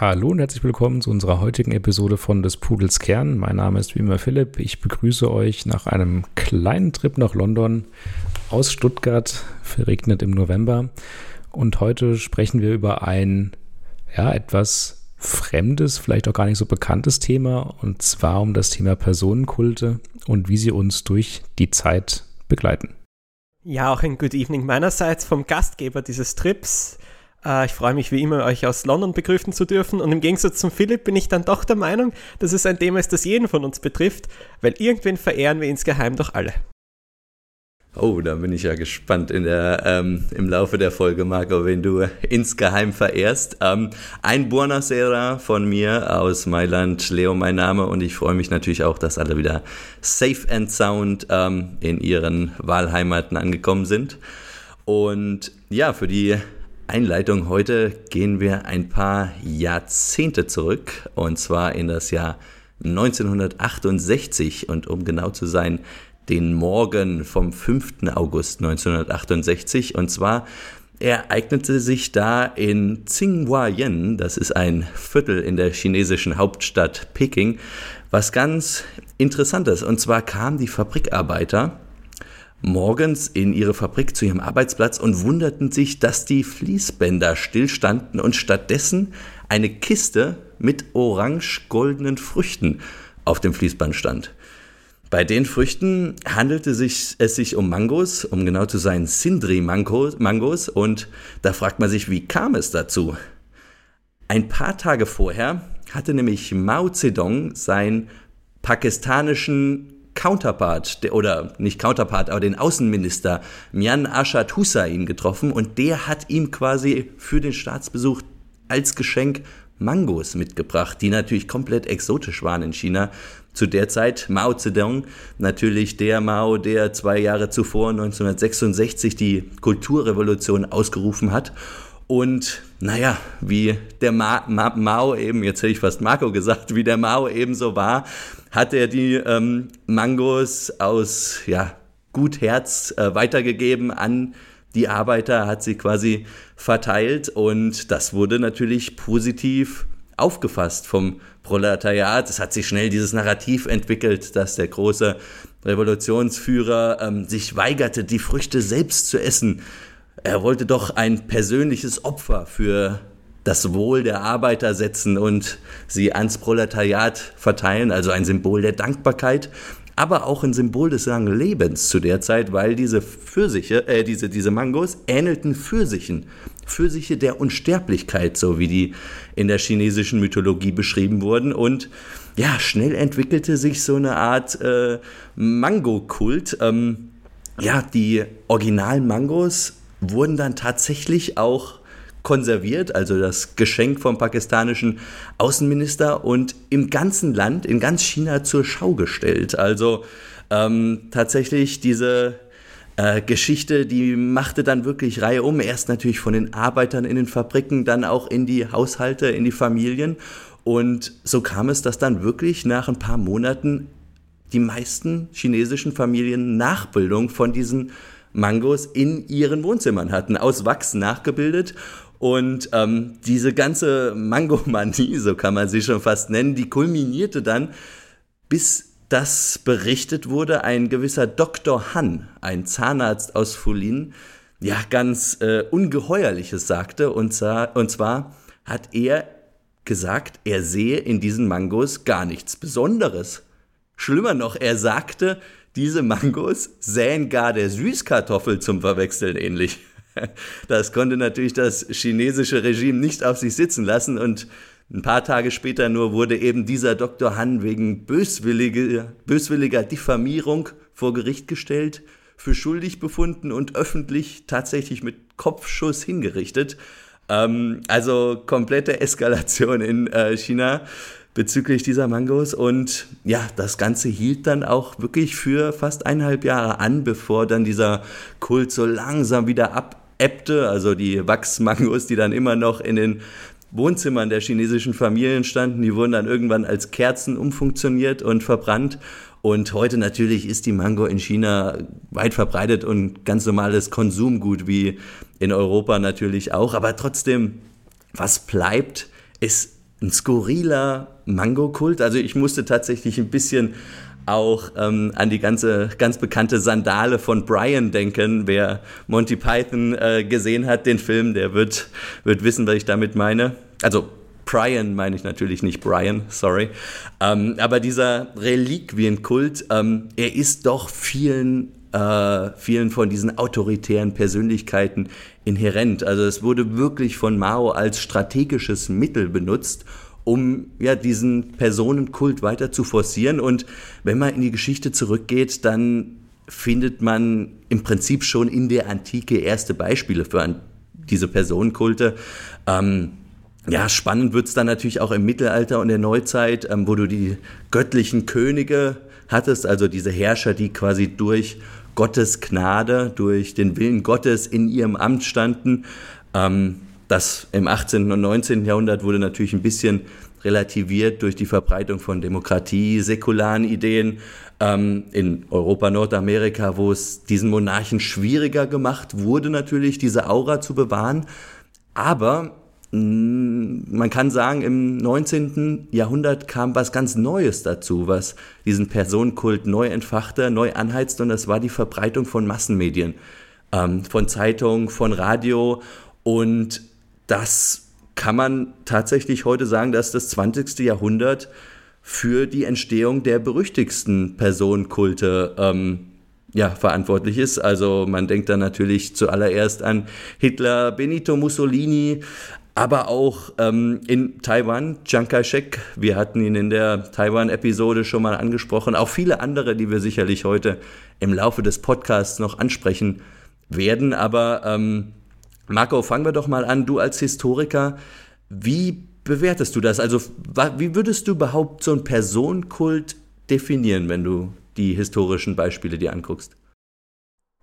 Hallo und herzlich willkommen zu unserer heutigen Episode von des Pudels Kern. Mein Name ist wie immer Philipp. Ich begrüße euch nach einem kleinen Trip nach London aus Stuttgart, verregnet im November. Und heute sprechen wir über ein, ja, etwas fremdes, vielleicht auch gar nicht so bekanntes Thema, und zwar um das Thema Personenkulte und wie sie uns durch die Zeit begleiten. Ja, auch ein Good Evening meinerseits vom Gastgeber dieses Trips. Äh, ich freue mich wie immer, euch aus London begrüßen zu dürfen. Und im Gegensatz zum Philipp bin ich dann doch der Meinung, dass es ein Thema ist, das jeden von uns betrifft, weil irgendwen verehren wir insgeheim doch alle. Oh, da bin ich ja gespannt in der, ähm, im Laufe der Folge, Marco, wenn du insgeheim verehrst. Ähm, ein Buonasera von mir aus Mailand, Leo mein Name und ich freue mich natürlich auch, dass alle wieder safe and sound ähm, in ihren Wahlheimaten angekommen sind. Und ja, für die Einleitung. Heute gehen wir ein paar Jahrzehnte zurück und zwar in das Jahr 1968 und um genau zu sein, den Morgen vom 5. August 1968 und zwar ereignete sich da in Tsinghuayen, das ist ein Viertel in der chinesischen Hauptstadt Peking, was ganz interessantes. Und zwar kamen die Fabrikarbeiter morgens in ihre Fabrik zu ihrem Arbeitsplatz und wunderten sich, dass die Fließbänder stillstanden und stattdessen eine Kiste mit orange-goldenen Früchten auf dem Fließband stand. Bei den Früchten handelte sich, es sich um Mangos, um genau zu sein Sindri-Mangos. Und da fragt man sich, wie kam es dazu? Ein paar Tage vorher hatte nämlich Mao Zedong seinen pakistanischen Counterpart, oder nicht Counterpart, aber den Außenminister Mian Ashad Hussain getroffen und der hat ihm quasi für den Staatsbesuch als Geschenk Mangos mitgebracht, die natürlich komplett exotisch waren in China. Zu der Zeit Mao Zedong, natürlich der Mao, der zwei Jahre zuvor, 1966, die Kulturrevolution ausgerufen hat. Und naja, wie der Ma Ma Mao eben, jetzt hätte ich fast Marco gesagt, wie der Mao eben so war, hat er die ähm, Mangos aus ja, gut Herz äh, weitergegeben an die Arbeiter, hat sie quasi verteilt und das wurde natürlich positiv aufgefasst vom Proletariat. Es hat sich schnell dieses Narrativ entwickelt, dass der große Revolutionsführer ähm, sich weigerte, die Früchte selbst zu essen. Er wollte doch ein persönliches Opfer für das Wohl der Arbeiter setzen und sie ans Proletariat verteilen, also ein Symbol der Dankbarkeit, aber auch ein Symbol des langen Lebens zu der Zeit, weil diese Pfirsiche, äh, diese, diese Mangos ähnelten Pfirsichen. Pfirsiche der Unsterblichkeit, so wie die in der chinesischen Mythologie beschrieben wurden. Und ja, schnell entwickelte sich so eine Art äh, Mango-Kult. Ähm, ja, die originalen Mangos wurden dann tatsächlich auch konserviert, also das Geschenk vom pakistanischen Außenminister und im ganzen Land, in ganz China zur Schau gestellt. Also ähm, tatsächlich diese äh, Geschichte, die machte dann wirklich Reihe um. Erst natürlich von den Arbeitern in den Fabriken, dann auch in die Haushalte, in die Familien. Und so kam es, dass dann wirklich nach ein paar Monaten die meisten chinesischen Familien Nachbildung von diesen Mangos in ihren Wohnzimmern hatten, aus Wachs nachgebildet. Und ähm, diese ganze Mangomanie, so kann man sie schon fast nennen, die kulminierte dann, bis das berichtet wurde, ein gewisser Dr. Han, ein Zahnarzt aus Fulin, ja, ganz äh, Ungeheuerliches sagte. Und zwar, und zwar hat er gesagt, er sehe in diesen Mangos gar nichts Besonderes. Schlimmer noch, er sagte, diese Mangos sähen gar der Süßkartoffel zum Verwechseln ähnlich. Das konnte natürlich das chinesische Regime nicht auf sich sitzen lassen und ein paar Tage später nur wurde eben dieser Dr. Han wegen böswilliger, böswilliger Diffamierung vor Gericht gestellt, für schuldig befunden und öffentlich tatsächlich mit Kopfschuss hingerichtet. Ähm, also komplette Eskalation in äh, China bezüglich dieser Mangos. Und ja, das Ganze hielt dann auch wirklich für fast eineinhalb Jahre an, bevor dann dieser Kult so langsam wieder abebbte. Also die Wachsmangos, die dann immer noch in den Wohnzimmern der chinesischen Familien standen, die wurden dann irgendwann als Kerzen umfunktioniert und verbrannt. Und heute natürlich ist die Mango in China weit verbreitet und ganz normales Konsumgut wie in Europa natürlich auch. Aber trotzdem, was bleibt, ist ein skurriler Mango-Kult. Also ich musste tatsächlich ein bisschen auch ähm, an die ganze ganz bekannte Sandale von Brian denken. Wer Monty Python äh, gesehen hat, den Film, der wird, wird wissen, was ich damit meine. Also Brian meine ich natürlich nicht Brian, sorry. Ähm, aber dieser Reliquienkult, ähm, er ist doch vielen, äh, vielen von diesen autoritären Persönlichkeiten inhärent. Also es wurde wirklich von Mao als strategisches Mittel benutzt, um ja diesen Personenkult weiter zu forcieren. Und wenn man in die Geschichte zurückgeht, dann findet man im Prinzip schon in der Antike erste Beispiele für diese Personenkulte. Ähm, ja, spannend wird es dann natürlich auch im Mittelalter und der Neuzeit, ähm, wo du die göttlichen Könige hattest, also diese Herrscher, die quasi durch Gottes Gnade, durch den Willen Gottes in ihrem Amt standen. Ähm, das im 18. und 19. Jahrhundert wurde natürlich ein bisschen relativiert durch die Verbreitung von Demokratie, säkularen Ideen. Ähm, in Europa, Nordamerika, wo es diesen Monarchen schwieriger gemacht wurde, natürlich diese Aura zu bewahren. Aber man kann sagen, im 19. Jahrhundert kam was ganz Neues dazu, was diesen Personenkult neu entfachte, neu anheizte, und das war die Verbreitung von Massenmedien, ähm, von Zeitung, von Radio. Und das kann man tatsächlich heute sagen, dass das 20. Jahrhundert für die Entstehung der berüchtigsten Personenkulte ähm, ja, verantwortlich ist. Also man denkt dann natürlich zuallererst an Hitler, Benito Mussolini, aber auch ähm, in Taiwan, Chiang Kai-shek, wir hatten ihn in der Taiwan-Episode schon mal angesprochen, auch viele andere, die wir sicherlich heute im Laufe des Podcasts noch ansprechen werden. Aber ähm, Marco, fangen wir doch mal an. Du als Historiker, wie bewertest du das? Also wie würdest du überhaupt so einen Personenkult definieren, wenn du die historischen Beispiele dir anguckst?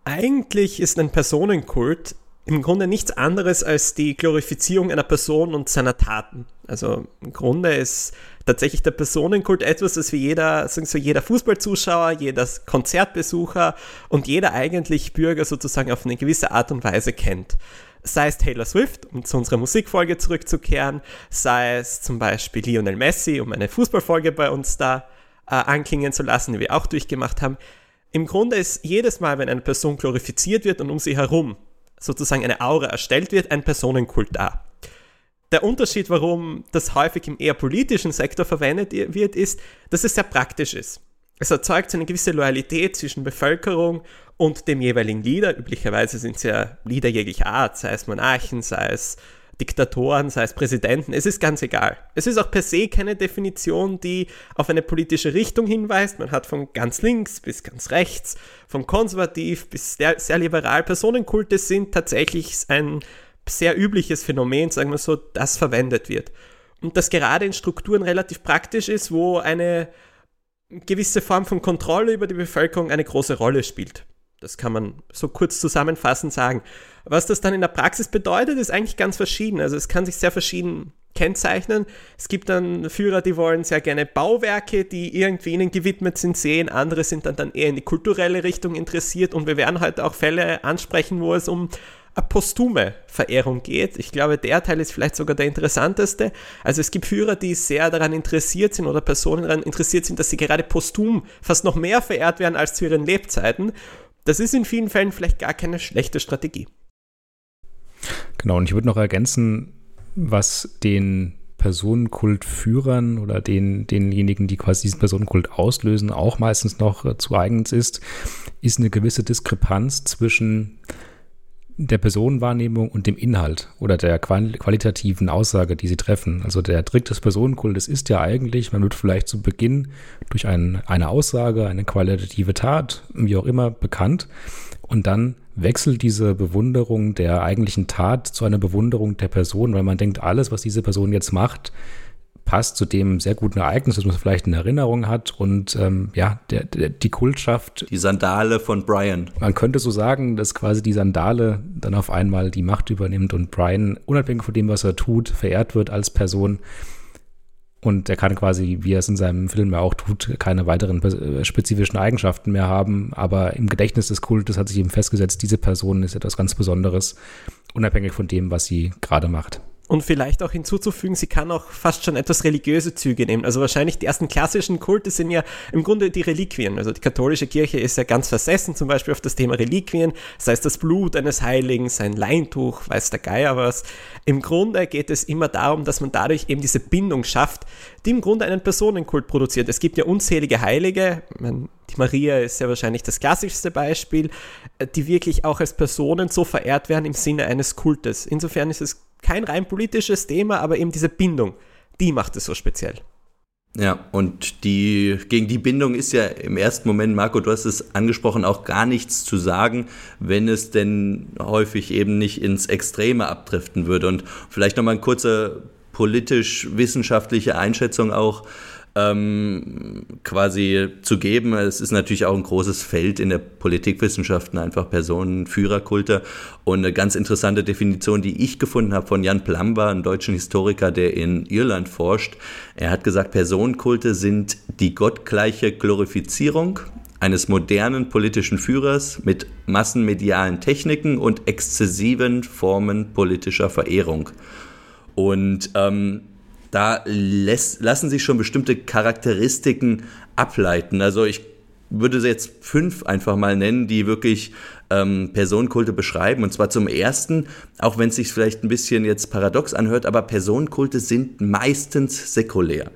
Eigentlich ist ein Personenkult im Grunde nichts anderes als die Glorifizierung einer Person und seiner Taten. Also im Grunde ist tatsächlich der Personenkult etwas, das wie jeder, sagen so jeder Fußballzuschauer, jeder Konzertbesucher und jeder eigentlich Bürger sozusagen auf eine gewisse Art und Weise kennt. Sei es Taylor Swift, um zu unserer Musikfolge zurückzukehren, sei es zum Beispiel Lionel Messi, um eine Fußballfolge bei uns da äh, anklingen zu lassen, die wir auch durchgemacht haben. Im Grunde ist jedes Mal, wenn eine Person glorifiziert wird und um sie herum sozusagen eine Aura erstellt wird, ein Personenkult da. Der Unterschied, warum das häufig im eher politischen Sektor verwendet wird, ist, dass es sehr praktisch ist. Es erzeugt eine gewisse Loyalität zwischen Bevölkerung und dem jeweiligen Leader. Üblicherweise sind es ja Leader jeglicher Art, sei es Monarchen, sei es Diktatoren, sei es Präsidenten, es ist ganz egal. Es ist auch per se keine Definition, die auf eine politische Richtung hinweist. Man hat von ganz links bis ganz rechts, von konservativ bis sehr, sehr liberal. Personenkulte sind tatsächlich ein sehr übliches Phänomen, sagen wir so, das verwendet wird. Und das gerade in Strukturen relativ praktisch ist, wo eine gewisse Form von Kontrolle über die Bevölkerung eine große Rolle spielt. Das kann man so kurz zusammenfassend sagen. Was das dann in der Praxis bedeutet, ist eigentlich ganz verschieden. Also es kann sich sehr verschieden kennzeichnen. Es gibt dann Führer, die wollen sehr gerne Bauwerke, die irgendwie ihnen gewidmet sind, sehen. Andere sind dann, dann eher in die kulturelle Richtung interessiert. Und wir werden heute auch Fälle ansprechen, wo es um eine postume Verehrung geht. Ich glaube, der Teil ist vielleicht sogar der interessanteste. Also es gibt Führer, die sehr daran interessiert sind oder Personen daran interessiert sind, dass sie gerade postum fast noch mehr verehrt werden als zu ihren Lebzeiten. Das ist in vielen Fällen vielleicht gar keine schlechte Strategie. Genau, und ich würde noch ergänzen, was den Personenkultführern oder den, denjenigen, die quasi diesen Personenkult auslösen, auch meistens noch äh, zu eigens ist, ist eine gewisse Diskrepanz zwischen der Personenwahrnehmung und dem Inhalt oder der qualitativen Aussage, die sie treffen. Also der Trick des Personenkultes ist ja eigentlich, man wird vielleicht zu Beginn durch ein, eine Aussage, eine qualitative Tat, wie auch immer, bekannt und dann wechselt diese Bewunderung der eigentlichen Tat zu einer Bewunderung der Person, weil man denkt, alles, was diese Person jetzt macht, passt zu dem sehr guten Ereignis, das man vielleicht in Erinnerung hat und ähm, ja, der, der, die Kultschaft. Die Sandale von Brian. Man könnte so sagen, dass quasi die Sandale dann auf einmal die Macht übernimmt und Brian, unabhängig von dem, was er tut, verehrt wird als Person. Und er kann quasi, wie er es in seinem Film ja auch tut, keine weiteren äh, spezifischen Eigenschaften mehr haben. Aber im Gedächtnis des Kultes hat sich eben festgesetzt, diese Person ist etwas ganz Besonderes, unabhängig von dem, was sie gerade macht. Und vielleicht auch hinzuzufügen, sie kann auch fast schon etwas religiöse Züge nehmen. Also wahrscheinlich die ersten klassischen Kulte sind ja im Grunde die Reliquien. Also die katholische Kirche ist ja ganz versessen, zum Beispiel auf das Thema Reliquien, sei es das Blut eines Heiligen, sein Leintuch, weiß der Geier was. Im Grunde geht es immer darum, dass man dadurch eben diese Bindung schafft, die im Grunde einen Personenkult produziert. Es gibt ja unzählige Heilige, die Maria ist ja wahrscheinlich das klassischste Beispiel, die wirklich auch als Personen so verehrt werden im Sinne eines Kultes. Insofern ist es kein rein politisches Thema, aber eben diese Bindung, die macht es so speziell. Ja, und die, gegen die Bindung ist ja im ersten Moment, Marco, du hast es angesprochen, auch gar nichts zu sagen, wenn es denn häufig eben nicht ins Extreme abdriften würde. Und vielleicht nochmal eine kurze politisch-wissenschaftliche Einschätzung auch ähm, quasi zu geben. Es ist natürlich auch ein großes Feld in der Politikwissenschaften, einfach Personen, Führerkulte. Und eine ganz interessante Definition, die ich gefunden habe von Jan Plumber, einem deutschen Historiker, der in Irland forscht. Er hat gesagt, Personenkulte sind die gottgleiche Glorifizierung eines modernen politischen Führers mit massenmedialen Techniken und exzessiven Formen politischer Verehrung. Und ähm, da lässt, lassen sich schon bestimmte Charakteristiken ableiten. Also ich würde jetzt fünf einfach mal nennen, die wirklich ähm, Personenkulte beschreiben. Und zwar zum ersten, auch wenn es sich vielleicht ein bisschen jetzt paradox anhört, aber Personenkulte sind meistens säkulär.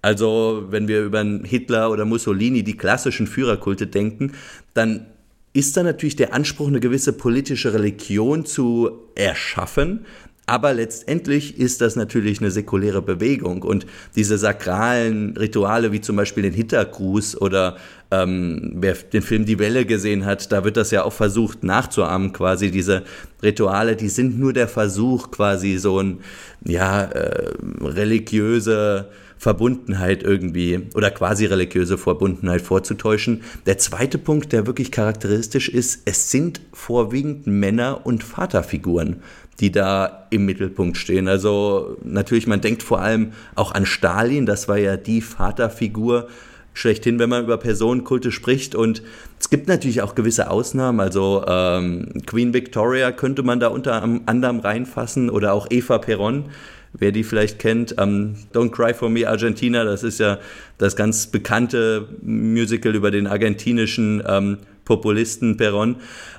Also wenn wir über Hitler oder Mussolini, die klassischen Führerkulte denken, dann ist da natürlich der Anspruch, eine gewisse politische Religion zu erschaffen, aber letztendlich ist das natürlich eine säkuläre Bewegung und diese sakralen Rituale wie zum Beispiel den Hitlergruß oder ähm, wer den Film Die Welle gesehen hat, da wird das ja auch versucht nachzuahmen quasi. Diese Rituale, die sind nur der Versuch quasi so ein, ja, äh, religiöse Verbundenheit irgendwie oder quasi religiöse Verbundenheit vorzutäuschen. Der zweite Punkt, der wirklich charakteristisch ist, es sind vorwiegend Männer und Vaterfiguren die da im Mittelpunkt stehen. Also natürlich, man denkt vor allem auch an Stalin, das war ja die Vaterfigur schlechthin, wenn man über Personenkulte spricht. Und es gibt natürlich auch gewisse Ausnahmen. Also ähm, Queen Victoria könnte man da unter anderem reinfassen oder auch Eva Peron. Wer die vielleicht kennt, ähm, Don't Cry for Me Argentina, das ist ja das ganz bekannte Musical über den argentinischen ähm, Populisten Peron.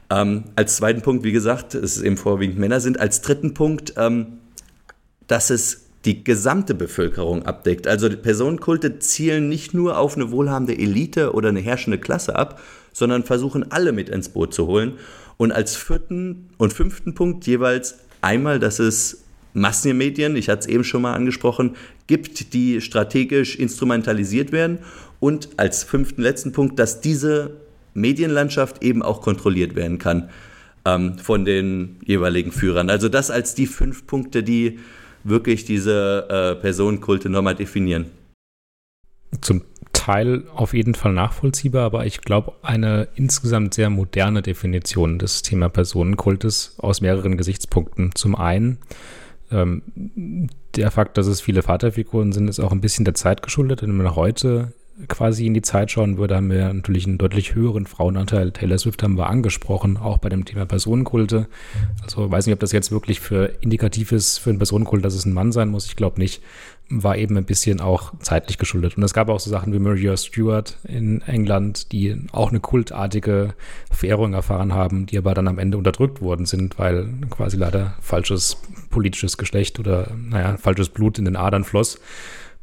Ähm, als zweiten Punkt, wie gesagt, es eben vorwiegend Männer sind. Als dritten Punkt, ähm, dass es die gesamte Bevölkerung abdeckt. Also Personenkulte zielen nicht nur auf eine wohlhabende Elite oder eine herrschende Klasse ab, sondern versuchen alle mit ins Boot zu holen. Und als vierten und fünften Punkt jeweils einmal, dass es Massenmedien, ich hatte es eben schon mal angesprochen, gibt, die strategisch instrumentalisiert werden. Und als fünften letzten Punkt, dass diese Medienlandschaft eben auch kontrolliert werden kann ähm, von den jeweiligen Führern. Also das als die fünf Punkte, die wirklich diese äh, Personenkulte nochmal definieren. Zum Teil auf jeden Fall nachvollziehbar, aber ich glaube, eine insgesamt sehr moderne Definition des Thema Personenkultes aus mehreren Gesichtspunkten. Zum einen, ähm, der Fakt, dass es viele Vaterfiguren sind, ist auch ein bisschen der Zeit geschuldet, denn man heute quasi in die Zeit schauen würde, haben wir natürlich einen deutlich höheren Frauenanteil. Taylor Swift haben wir angesprochen, auch bei dem Thema Personenkulte. Also weiß nicht, ob das jetzt wirklich für indikativ ist für einen Personenkult, dass es ein Mann sein muss. Ich glaube nicht. War eben ein bisschen auch zeitlich geschuldet. Und es gab auch so Sachen wie Maria Stewart in England, die auch eine kultartige Verehrung erfahren haben, die aber dann am Ende unterdrückt worden sind, weil quasi leider falsches politisches Geschlecht oder, naja, falsches Blut in den Adern floss.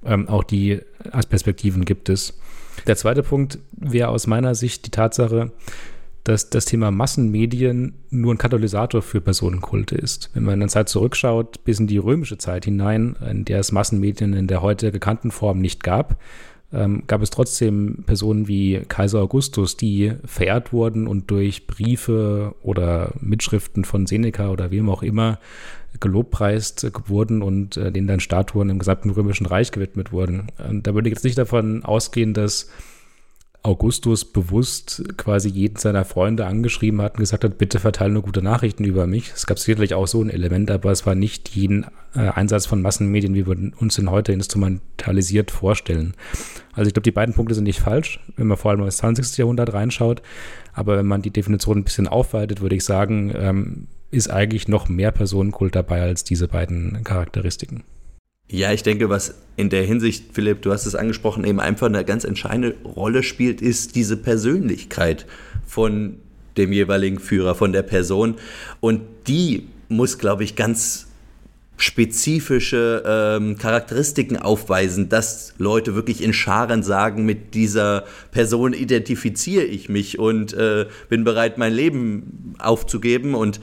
Ähm, auch die Perspektiven gibt es. Der zweite Punkt wäre aus meiner Sicht die Tatsache, dass das Thema Massenmedien nur ein Katalysator für Personenkulte ist. Wenn man in der Zeit zurückschaut, bis in die römische Zeit hinein, in der es Massenmedien in der heute gekannten Form nicht gab, ähm, gab es trotzdem Personen wie Kaiser Augustus, die verehrt wurden und durch Briefe oder Mitschriften von Seneca oder wem auch immer gelobpreist wurden und äh, denen dann Statuen im gesamten Römischen Reich gewidmet wurden. Und da würde ich jetzt nicht davon ausgehen, dass Augustus bewusst quasi jeden seiner Freunde angeschrieben hat und gesagt hat, bitte verteile nur gute Nachrichten über mich. Es gab sicherlich auch so ein Element, aber es war nicht jeden äh, Einsatz von Massenmedien, wie wir uns den heute instrumentalisiert vorstellen. Also ich glaube, die beiden Punkte sind nicht falsch, wenn man vor allem ins 20. Jahrhundert reinschaut. Aber wenn man die Definition ein bisschen aufweitet, würde ich sagen, ähm, ist eigentlich noch mehr Personenkult dabei als diese beiden Charakteristiken. Ja, ich denke, was in der Hinsicht, Philipp, du hast es angesprochen, eben einfach eine ganz entscheidende Rolle spielt, ist diese Persönlichkeit von dem jeweiligen Führer, von der Person. Und die muss, glaube ich, ganz spezifische ähm, Charakteristiken aufweisen, dass Leute wirklich in Scharen sagen, mit dieser Person identifiziere ich mich und äh, bin bereit, mein Leben aufzugeben. Und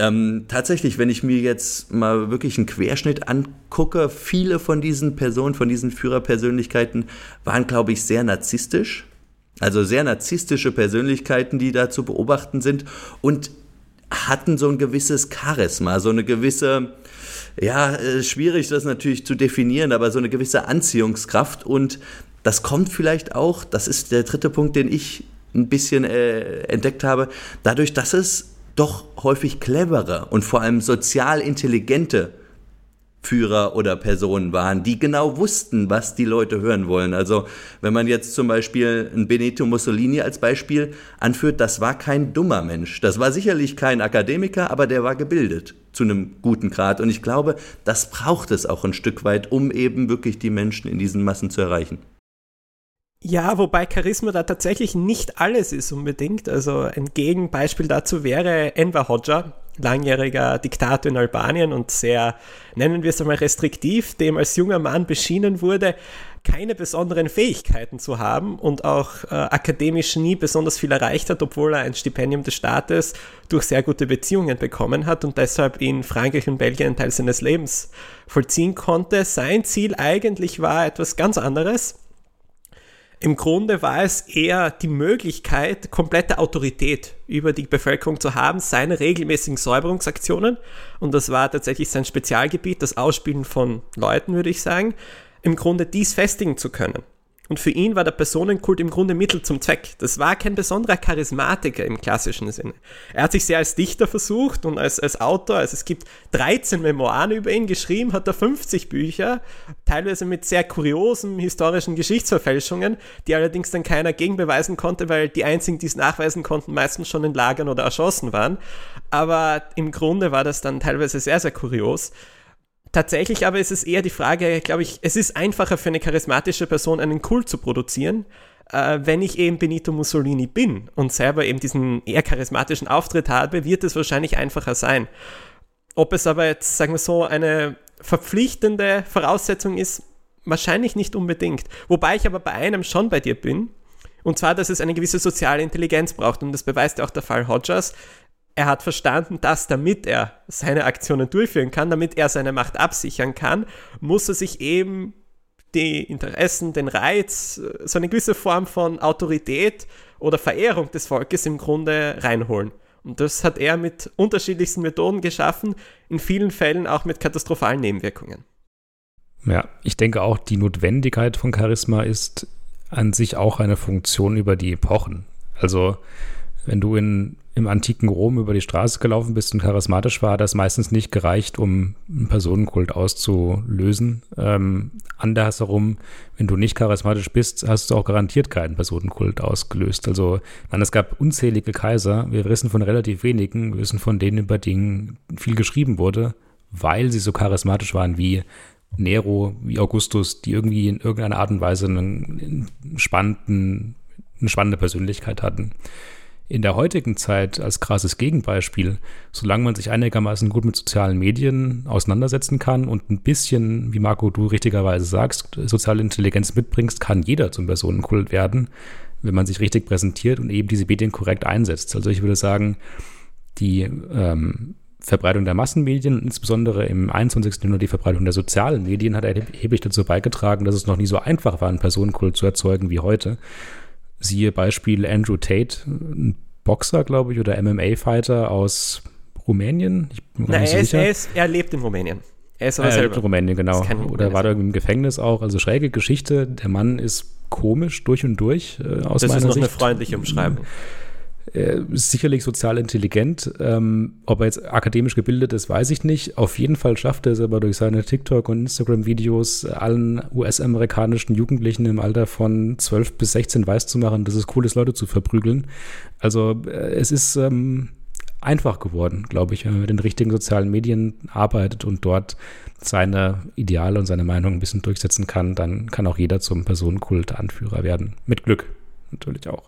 ähm, tatsächlich, wenn ich mir jetzt mal wirklich einen Querschnitt angucke, viele von diesen Personen, von diesen Führerpersönlichkeiten waren, glaube ich, sehr narzisstisch. Also sehr narzisstische Persönlichkeiten, die da zu beobachten sind und hatten so ein gewisses Charisma, so eine gewisse, ja, äh, schwierig das natürlich zu definieren, aber so eine gewisse Anziehungskraft und das kommt vielleicht auch, das ist der dritte Punkt, den ich ein bisschen äh, entdeckt habe, dadurch, dass es doch häufig clevere und vor allem sozial intelligente Führer oder Personen waren, die genau wussten, was die Leute hören wollen. Also wenn man jetzt zum Beispiel ein Benito Mussolini als Beispiel anführt, das war kein dummer Mensch. Das war sicherlich kein Akademiker, aber der war gebildet zu einem guten Grad. Und ich glaube, das braucht es auch ein Stück weit, um eben wirklich die Menschen in diesen Massen zu erreichen. Ja, wobei Charisma da tatsächlich nicht alles ist unbedingt. Also ein Gegenbeispiel dazu wäre Enver Hoxha, langjähriger Diktator in Albanien und sehr, nennen wir es einmal restriktiv, dem als junger Mann beschienen wurde, keine besonderen Fähigkeiten zu haben und auch äh, akademisch nie besonders viel erreicht hat, obwohl er ein Stipendium des Staates durch sehr gute Beziehungen bekommen hat und deshalb in Frankreich und Belgien einen Teil seines Lebens vollziehen konnte. Sein Ziel eigentlich war etwas ganz anderes im Grunde war es eher die Möglichkeit, komplette Autorität über die Bevölkerung zu haben, seine regelmäßigen Säuberungsaktionen. Und das war tatsächlich sein Spezialgebiet, das Ausspielen von Leuten, würde ich sagen, im Grunde dies festigen zu können. Und für ihn war der Personenkult im Grunde Mittel zum Zweck. Das war kein besonderer Charismatiker im klassischen Sinne. Er hat sich sehr als Dichter versucht und als, als Autor, also es gibt 13 Memoiren über ihn geschrieben, hat er 50 Bücher, teilweise mit sehr kuriosen historischen Geschichtsverfälschungen, die allerdings dann keiner gegenbeweisen konnte, weil die einzigen, die es nachweisen konnten, meistens schon in Lagern oder erschossen waren. Aber im Grunde war das dann teilweise sehr, sehr kurios. Tatsächlich aber ist es eher die Frage, glaube ich, es ist einfacher für eine charismatische Person einen Kult zu produzieren, äh, wenn ich eben Benito Mussolini bin und selber eben diesen eher charismatischen Auftritt habe, wird es wahrscheinlich einfacher sein. Ob es aber jetzt, sagen wir so, eine verpflichtende Voraussetzung ist, wahrscheinlich nicht unbedingt. Wobei ich aber bei einem schon bei dir bin, und zwar, dass es eine gewisse soziale Intelligenz braucht. Und das beweist ja auch der Fall Hodgers er hat verstanden, dass damit er seine Aktionen durchführen kann, damit er seine Macht absichern kann, muss er sich eben die Interessen, den Reiz, so eine gewisse Form von Autorität oder Verehrung des Volkes im Grunde reinholen. Und das hat er mit unterschiedlichsten Methoden geschaffen, in vielen Fällen auch mit katastrophalen Nebenwirkungen. Ja, ich denke auch, die Notwendigkeit von Charisma ist an sich auch eine Funktion über die Epochen. Also wenn du in, im antiken Rom über die Straße gelaufen bist und charismatisch war, hat das meistens nicht gereicht, um einen Personenkult auszulösen. Ähm, andersherum, wenn du nicht charismatisch bist, hast du auch garantiert keinen Personenkult ausgelöst. Also, man, es gab unzählige Kaiser. Wir wissen von relativ wenigen, wir wissen von denen, über die viel geschrieben wurde, weil sie so charismatisch waren wie Nero, wie Augustus, die irgendwie in irgendeiner Art und Weise einen spannenden, eine spannende Persönlichkeit hatten in der heutigen Zeit als krasses Gegenbeispiel, solange man sich einigermaßen gut mit sozialen Medien auseinandersetzen kann und ein bisschen, wie Marco du richtigerweise sagst, soziale Intelligenz mitbringst, kann jeder zum Personenkult werden, wenn man sich richtig präsentiert und eben diese Medien korrekt einsetzt. Also ich würde sagen, die ähm, Verbreitung der Massenmedien, insbesondere im 21. Jahrhundert die Verbreitung der sozialen Medien, hat erheblich dazu beigetragen, dass es noch nie so einfach war, einen Personenkult zu erzeugen wie heute. Siehe Beispiel Andrew Tate, ein Boxer, glaube ich, oder MMA-Fighter aus Rumänien. Ich bin Na, er, ist, er, ist, er lebt in Rumänien. Er ist aber er lebt in Rumänien, genau. Oder war da irgendwie im Gefängnis auch. Also schräge Geschichte. Der Mann ist komisch durch und durch äh, aus das meiner Sicht. Das ist noch eine freundliche Umschreibung. Ist sicherlich sozial intelligent. Ähm, ob er jetzt akademisch gebildet ist, weiß ich nicht. Auf jeden Fall schafft er es aber durch seine TikTok- und Instagram-Videos allen US-amerikanischen Jugendlichen im Alter von 12 bis 16 weiß zu machen, dass es cool ist, Leute zu verprügeln. Also äh, es ist ähm, einfach geworden, glaube ich, wenn man mit den richtigen sozialen Medien arbeitet und dort seine Ideale und seine Meinung ein bisschen durchsetzen kann, dann kann auch jeder zum Personenkult-Anführer werden. Mit Glück natürlich auch.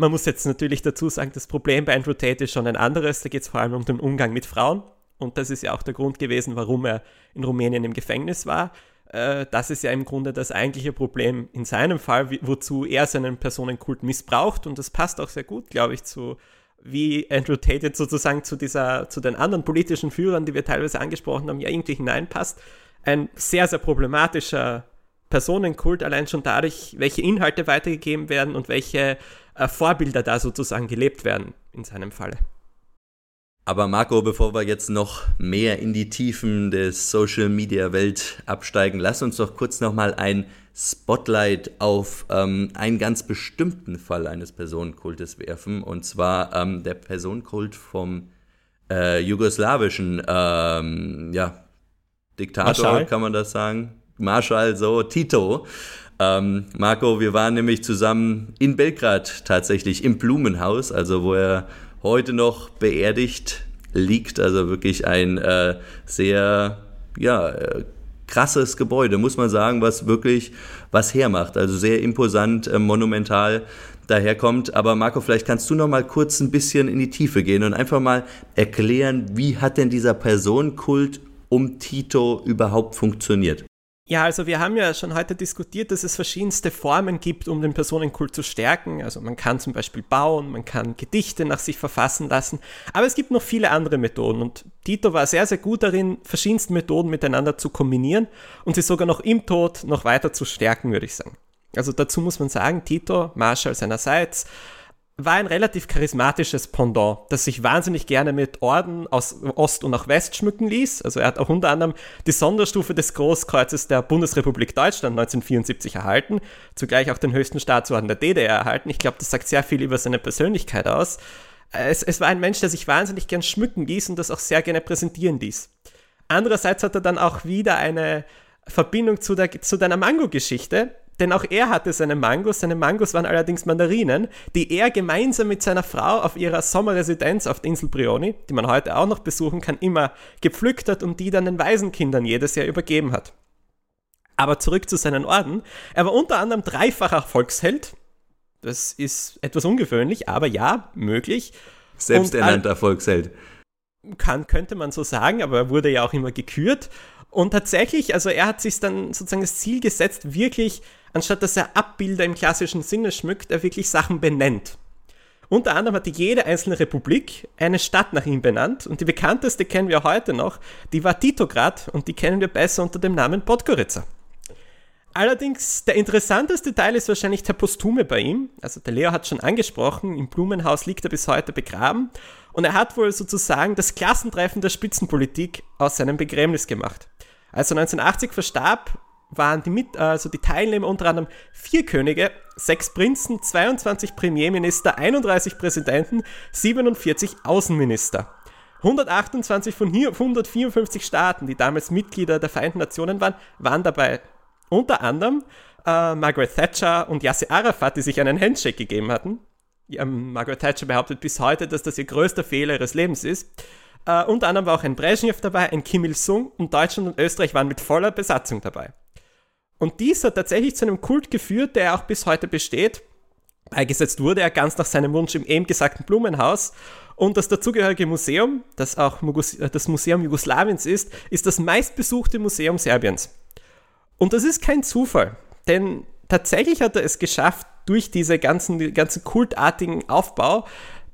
Man muss jetzt natürlich dazu sagen, das Problem bei Andrew Tate ist schon ein anderes. Da geht es vor allem um den Umgang mit Frauen. Und das ist ja auch der Grund gewesen, warum er in Rumänien im Gefängnis war. Äh, das ist ja im Grunde das eigentliche Problem in seinem Fall, wozu er seinen Personenkult missbraucht. Und das passt auch sehr gut, glaube ich, zu wie Andrew Tate jetzt sozusagen zu dieser, zu den anderen politischen Führern, die wir teilweise angesprochen haben, ja irgendwie hineinpasst. Ein sehr, sehr problematischer Personenkult, allein schon dadurch, welche Inhalte weitergegeben werden und welche Vorbilder da sozusagen gelebt werden in seinem Falle. Aber Marco, bevor wir jetzt noch mehr in die Tiefen des Social Media Welt absteigen, lass uns doch kurz nochmal ein Spotlight auf ähm, einen ganz bestimmten Fall eines Personenkultes werfen. Und zwar ähm, der Personenkult vom äh, jugoslawischen ähm, ja, Diktator, Marschall. kann man das sagen? Marschall, so Tito. Ähm, Marco, wir waren nämlich zusammen in Belgrad tatsächlich im Blumenhaus, also wo er heute noch beerdigt liegt. Also wirklich ein äh, sehr, ja, äh, krasses Gebäude, muss man sagen, was wirklich was hermacht. Also sehr imposant, äh, monumental daherkommt. Aber Marco, vielleicht kannst du noch mal kurz ein bisschen in die Tiefe gehen und einfach mal erklären, wie hat denn dieser Personenkult um Tito überhaupt funktioniert? Ja, also wir haben ja schon heute diskutiert, dass es verschiedenste Formen gibt, um den Personenkult zu stärken. Also man kann zum Beispiel bauen, man kann Gedichte nach sich verfassen lassen, aber es gibt noch viele andere Methoden und Tito war sehr, sehr gut darin, verschiedenste Methoden miteinander zu kombinieren und sie sogar noch im Tod noch weiter zu stärken, würde ich sagen. Also dazu muss man sagen, Tito, Marschall seinerseits, war ein relativ charismatisches Pendant, das sich wahnsinnig gerne mit Orden aus Ost und auch West schmücken ließ. Also er hat auch unter anderem die Sonderstufe des Großkreuzes der Bundesrepublik Deutschland 1974 erhalten, zugleich auch den höchsten Staatsorden der DDR erhalten. Ich glaube, das sagt sehr viel über seine Persönlichkeit aus. Es, es war ein Mensch, der sich wahnsinnig gern schmücken ließ und das auch sehr gerne präsentieren ließ. Andererseits hat er dann auch wieder eine Verbindung zu, der, zu deiner Mango-Geschichte, denn auch er hatte seine Mangos. Seine Mangos waren allerdings Mandarinen, die er gemeinsam mit seiner Frau auf ihrer Sommerresidenz auf der Insel Brioni, die man heute auch noch besuchen kann, immer gepflückt hat und die dann den Waisenkindern jedes Jahr übergeben hat. Aber zurück zu seinen Orden. Er war unter anderem dreifacher Volksheld. Das ist etwas ungewöhnlich, aber ja, möglich. Selbsternannter Volksheld. Kann, könnte man so sagen, aber er wurde ja auch immer gekürt. Und tatsächlich, also er hat sich dann sozusagen das Ziel gesetzt, wirklich anstatt dass er Abbilder im klassischen Sinne schmückt, er wirklich Sachen benennt. Unter anderem hatte jede einzelne Republik eine Stadt nach ihm benannt und die bekannteste kennen wir heute noch, die war Titograd und die kennen wir besser unter dem Namen Podgorica. Allerdings, der interessanteste Teil ist wahrscheinlich der Postume bei ihm. Also der Leo hat schon angesprochen, im Blumenhaus liegt er bis heute begraben und er hat wohl sozusagen das Klassentreffen der Spitzenpolitik aus seinem Begräbnis gemacht. Als er 1980 verstarb, waren die, Mit also die Teilnehmer unter anderem vier Könige, sechs Prinzen, 22 Premierminister, 31 Präsidenten, 47 Außenminister. 128 von 154 Staaten, die damals Mitglieder der Vereinten Nationen waren, waren dabei. Unter anderem äh, Margaret Thatcher und Yasser Arafat, die sich einen Handshake gegeben hatten. Ja, Margaret Thatcher behauptet bis heute, dass das ihr größter Fehler ihres Lebens ist. Äh, unter anderem war auch ein Brezhnev dabei, ein Kim Il-sung und Deutschland und Österreich waren mit voller Besatzung dabei. Und dies hat tatsächlich zu einem Kult geführt, der auch bis heute besteht. Beigesetzt wurde er ganz nach seinem Wunsch im eben gesagten Blumenhaus. Und das dazugehörige Museum, das auch äh, das Museum Jugoslawiens ist, ist das meistbesuchte Museum Serbiens. Und das ist kein Zufall, denn tatsächlich hat er es geschafft, durch diese ganzen, ganzen kultartigen Aufbau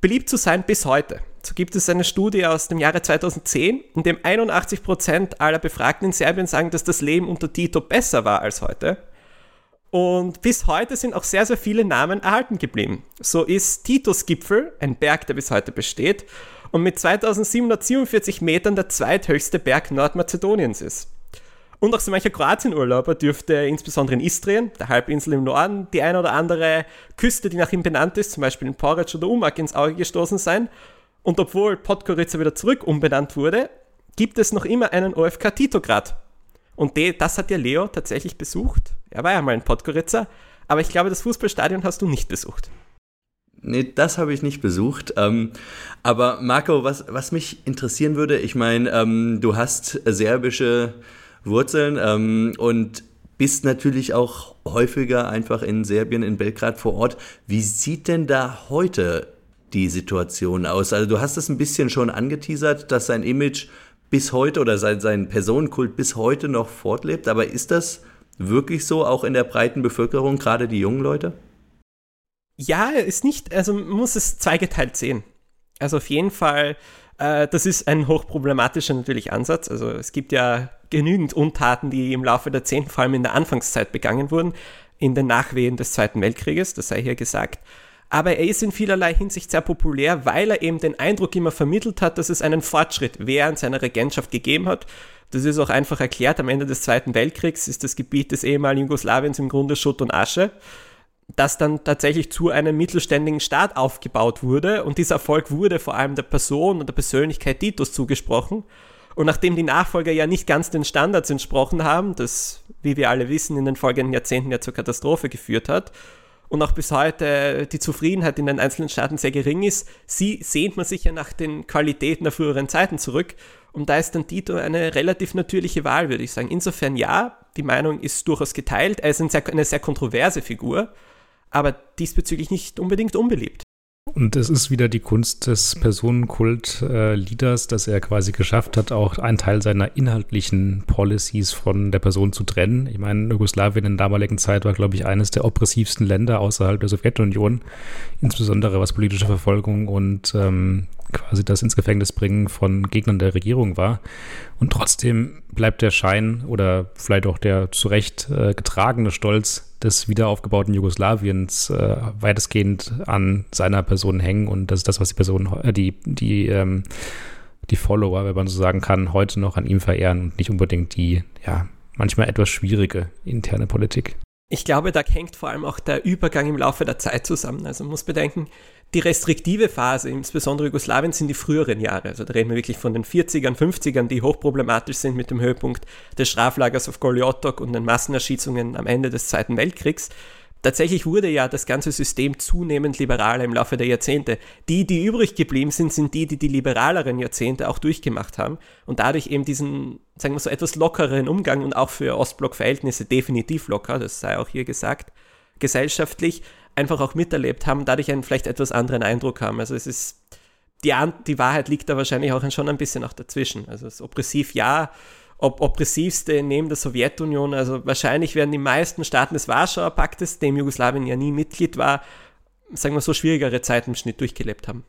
beliebt zu sein bis heute. So gibt es eine Studie aus dem Jahre 2010, in dem 81% aller Befragten in Serbien sagen, dass das Leben unter Tito besser war als heute. Und bis heute sind auch sehr, sehr viele Namen erhalten geblieben. So ist Titos Gipfel, ein Berg, der bis heute besteht, und mit 2747 Metern der zweithöchste Berg Nordmazedoniens ist. Und auch so mancher Kroatien-Urlauber dürfte insbesondere in Istrien, der Halbinsel im Norden, die eine oder andere Küste, die nach ihm benannt ist, zum Beispiel in Poreč oder Umag, ins Auge gestoßen sein. Und obwohl Podgorica wieder zurück umbenannt wurde, gibt es noch immer einen OFK Titograd. Und das hat ja Leo tatsächlich besucht. Er war ja mal in Podgorica, aber ich glaube, das Fußballstadion hast du nicht besucht. Nee, das habe ich nicht besucht. Ähm, aber Marco, was, was mich interessieren würde, ich meine, ähm, du hast serbische Wurzeln ähm, und bist natürlich auch häufiger einfach in Serbien, in Belgrad vor Ort. Wie sieht denn da heute die Situation aus? Also du hast es ein bisschen schon angeteasert, dass sein Image bis heute oder sein, sein Personenkult bis heute noch fortlebt. Aber ist das wirklich so, auch in der breiten Bevölkerung, gerade die jungen Leute? Ja, ist nicht, also man muss es zweigeteilt sehen. Also auf jeden Fall, äh, das ist ein hochproblematischer natürlich Ansatz. Also es gibt ja genügend Untaten, die im Laufe der Jahrzehnte, vor allem in der Anfangszeit begangen wurden, in den Nachwehen des Zweiten Weltkrieges, das sei hier gesagt. Aber er ist in vielerlei Hinsicht sehr populär, weil er eben den Eindruck immer vermittelt hat, dass es einen Fortschritt während seiner Regentschaft gegeben hat. Das ist auch einfach erklärt. Am Ende des Zweiten Weltkriegs ist das Gebiet des ehemaligen Jugoslawiens im Grunde Schutt und Asche das dann tatsächlich zu einem mittelständigen Staat aufgebaut wurde. Und dieser Erfolg wurde vor allem der Person und der Persönlichkeit Titus zugesprochen. Und nachdem die Nachfolger ja nicht ganz den Standards entsprochen haben, das, wie wir alle wissen, in den folgenden Jahrzehnten ja zur Katastrophe geführt hat, und auch bis heute die Zufriedenheit in den einzelnen Staaten sehr gering ist, sie sehnt man sich ja nach den Qualitäten der früheren Zeiten zurück. Und da ist dann Tito eine relativ natürliche Wahl, würde ich sagen. Insofern ja, die Meinung ist durchaus geteilt. Er ist eine sehr, eine sehr kontroverse Figur aber diesbezüglich nicht unbedingt unbeliebt. Und es ist wieder die Kunst des Personenkult-Leaders, dass er quasi geschafft hat, auch einen Teil seiner inhaltlichen Policies von der Person zu trennen. Ich meine, Jugoslawien in der damaligen Zeit war, glaube ich, eines der oppressivsten Länder außerhalb der Sowjetunion, insbesondere was politische Verfolgung und ähm, quasi das ins Gefängnis bringen von Gegnern der Regierung war. Und trotzdem bleibt der Schein oder vielleicht auch der zu Recht äh, getragene Stolz des wiederaufgebauten Jugoslawiens äh, weitestgehend an seiner Person hängen. Und das ist das, was die Person, äh, die, die, ähm, die Follower, wenn man so sagen kann, heute noch an ihm verehren und nicht unbedingt die, ja, manchmal etwas schwierige interne Politik. Ich glaube, da hängt vor allem auch der Übergang im Laufe der Zeit zusammen. Also man muss bedenken, die restriktive Phase, insbesondere Jugoslawien, sind die früheren Jahre. Also da reden wir wirklich von den 40ern, 50ern, die hochproblematisch sind mit dem Höhepunkt des Straflagers auf Goliotok und den Massenerschießungen am Ende des Zweiten Weltkriegs. Tatsächlich wurde ja das ganze System zunehmend liberaler im Laufe der Jahrzehnte. Die, die übrig geblieben sind, sind die, die die liberaleren Jahrzehnte auch durchgemacht haben und dadurch eben diesen, sagen wir so, etwas lockeren Umgang und auch für Ostblock-Verhältnisse definitiv locker, das sei auch hier gesagt, gesellschaftlich einfach auch miterlebt haben, dadurch einen vielleicht etwas anderen Eindruck haben. Also es ist, die, die Wahrheit liegt da wahrscheinlich auch schon ein bisschen auch dazwischen. Also das oppressiv ja, ob oppressivste neben der Sowjetunion, also wahrscheinlich werden die meisten Staaten des Warschauer Paktes, dem Jugoslawien ja nie Mitglied war, sagen wir so, schwierigere Zeiten im Schnitt durchgelebt haben.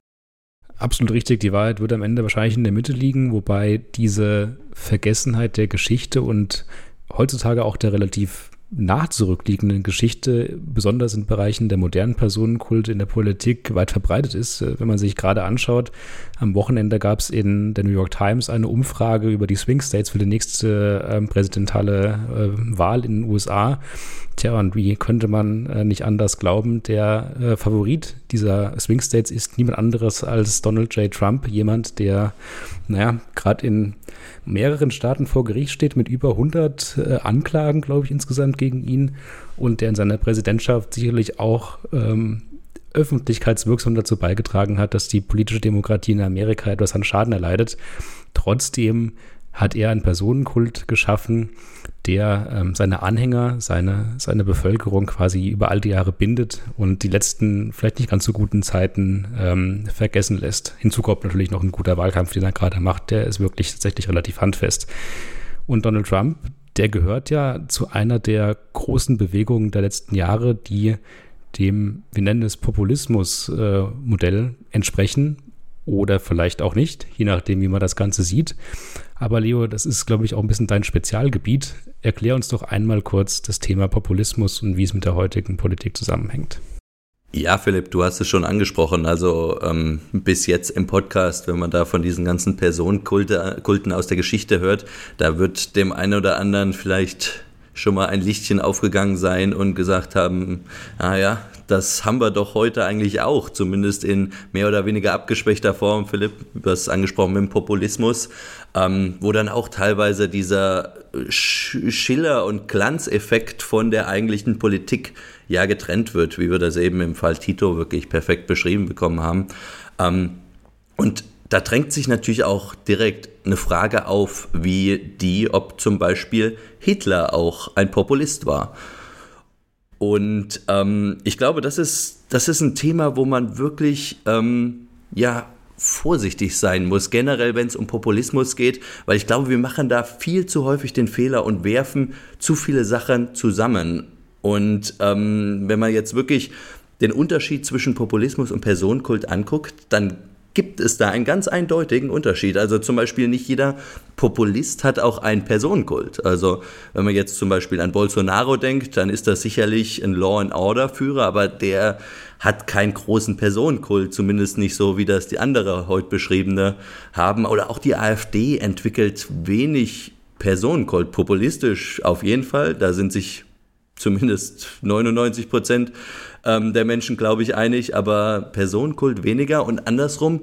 Absolut richtig, die Wahrheit wird am Ende wahrscheinlich in der Mitte liegen, wobei diese Vergessenheit der Geschichte und heutzutage auch der relativ nach zurückliegenden Geschichte, besonders in Bereichen der modernen Personenkulte in der Politik, weit verbreitet ist. Äh, wenn man sich gerade anschaut, am Wochenende gab es in der New York Times eine Umfrage über die Swing States für die nächste äh, präsidentale äh, Wahl in den USA. Tja, und wie könnte man äh, nicht anders glauben, der äh, Favorit dieser Swing States ist niemand anderes als Donald J. Trump, jemand, der, naja, gerade in mehreren Staaten vor Gericht steht mit über 100 äh, Anklagen, glaube ich, insgesamt gegen ihn und der in seiner Präsidentschaft sicherlich auch ähm, öffentlichkeitswirksam dazu beigetragen hat, dass die politische Demokratie in Amerika etwas an Schaden erleidet. Trotzdem hat er einen Personenkult geschaffen, der ähm, seine Anhänger, seine, seine Bevölkerung quasi über all die Jahre bindet und die letzten, vielleicht nicht ganz so guten Zeiten ähm, vergessen lässt. Hinzu kommt natürlich noch ein guter Wahlkampf, den er gerade macht, der ist wirklich tatsächlich relativ handfest. Und Donald Trump, der gehört ja zu einer der großen Bewegungen der letzten Jahre, die dem, wir nennen es Populismus-Modell äh, entsprechen oder vielleicht auch nicht, je nachdem, wie man das Ganze sieht. Aber Leo, das ist, glaube ich, auch ein bisschen dein Spezialgebiet. Erklär uns doch einmal kurz das Thema Populismus und wie es mit der heutigen Politik zusammenhängt. Ja, Philipp, du hast es schon angesprochen. Also ähm, bis jetzt im Podcast, wenn man da von diesen ganzen Personenkulten aus der Geschichte hört, da wird dem einen oder anderen vielleicht schon mal ein Lichtchen aufgegangen sein und gesagt haben, ah ja, das haben wir doch heute eigentlich auch, zumindest in mehr oder weniger abgeschwächter Form, Philipp, du hast angesprochen mit dem Populismus, ähm, wo dann auch teilweise dieser Schiller- und Glanzeffekt von der eigentlichen Politik ja getrennt wird, wie wir das eben im Fall Tito wirklich perfekt beschrieben bekommen haben. Ähm, und da drängt sich natürlich auch direkt eine Frage auf, wie die, ob zum Beispiel Hitler auch ein Populist war. Und ähm, ich glaube, das ist, das ist ein Thema, wo man wirklich ähm, ja, vorsichtig sein muss, generell wenn es um Populismus geht, weil ich glaube, wir machen da viel zu häufig den Fehler und werfen zu viele Sachen zusammen. Und ähm, wenn man jetzt wirklich den Unterschied zwischen Populismus und Personenkult anguckt, dann gibt es da einen ganz eindeutigen Unterschied. Also zum Beispiel nicht jeder Populist hat auch einen Personenkult. Also wenn man jetzt zum Beispiel an Bolsonaro denkt, dann ist das sicherlich ein Law and Order Führer, aber der hat keinen großen Personenkult, zumindest nicht so, wie das die andere heute beschriebene haben. Oder auch die AfD entwickelt wenig Personenkult, populistisch auf jeden Fall. Da sind sich zumindest 99 Prozent ähm, der Menschen, glaube ich, einig, aber Personenkult weniger. Und andersrum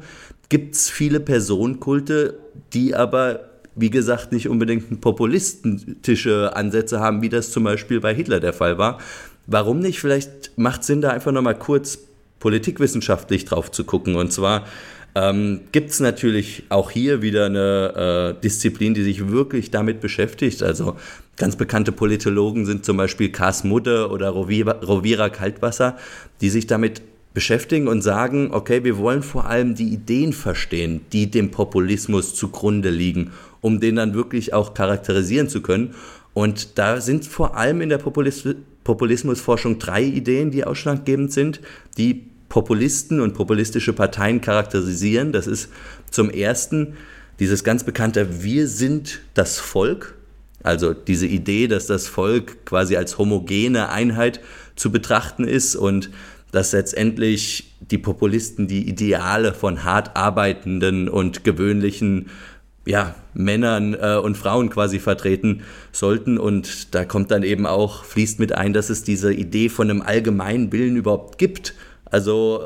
gibt es viele Personenkulte, die aber, wie gesagt, nicht unbedingt populistische Ansätze haben, wie das zum Beispiel bei Hitler der Fall war. Warum nicht? Vielleicht macht Sinn, da einfach nochmal kurz politikwissenschaftlich drauf zu gucken. Und zwar ähm, gibt es natürlich auch hier wieder eine äh, Disziplin, die sich wirklich damit beschäftigt. Also ganz bekannte Politologen sind zum Beispiel Kars Mudde oder Rovira, Kaltwasser, die sich damit beschäftigen und sagen, okay, wir wollen vor allem die Ideen verstehen, die dem Populismus zugrunde liegen, um den dann wirklich auch charakterisieren zu können. Und da sind vor allem in der Populis Populismusforschung drei Ideen, die ausschlaggebend sind, die Populisten und populistische Parteien charakterisieren. Das ist zum ersten dieses ganz bekannte Wir sind das Volk. Also diese Idee, dass das Volk quasi als homogene Einheit zu betrachten ist und dass letztendlich die Populisten die Ideale von hart arbeitenden und gewöhnlichen ja, Männern äh, und Frauen quasi vertreten sollten. Und da kommt dann eben auch, fließt mit ein, dass es diese Idee von einem allgemeinen Willen überhaupt gibt also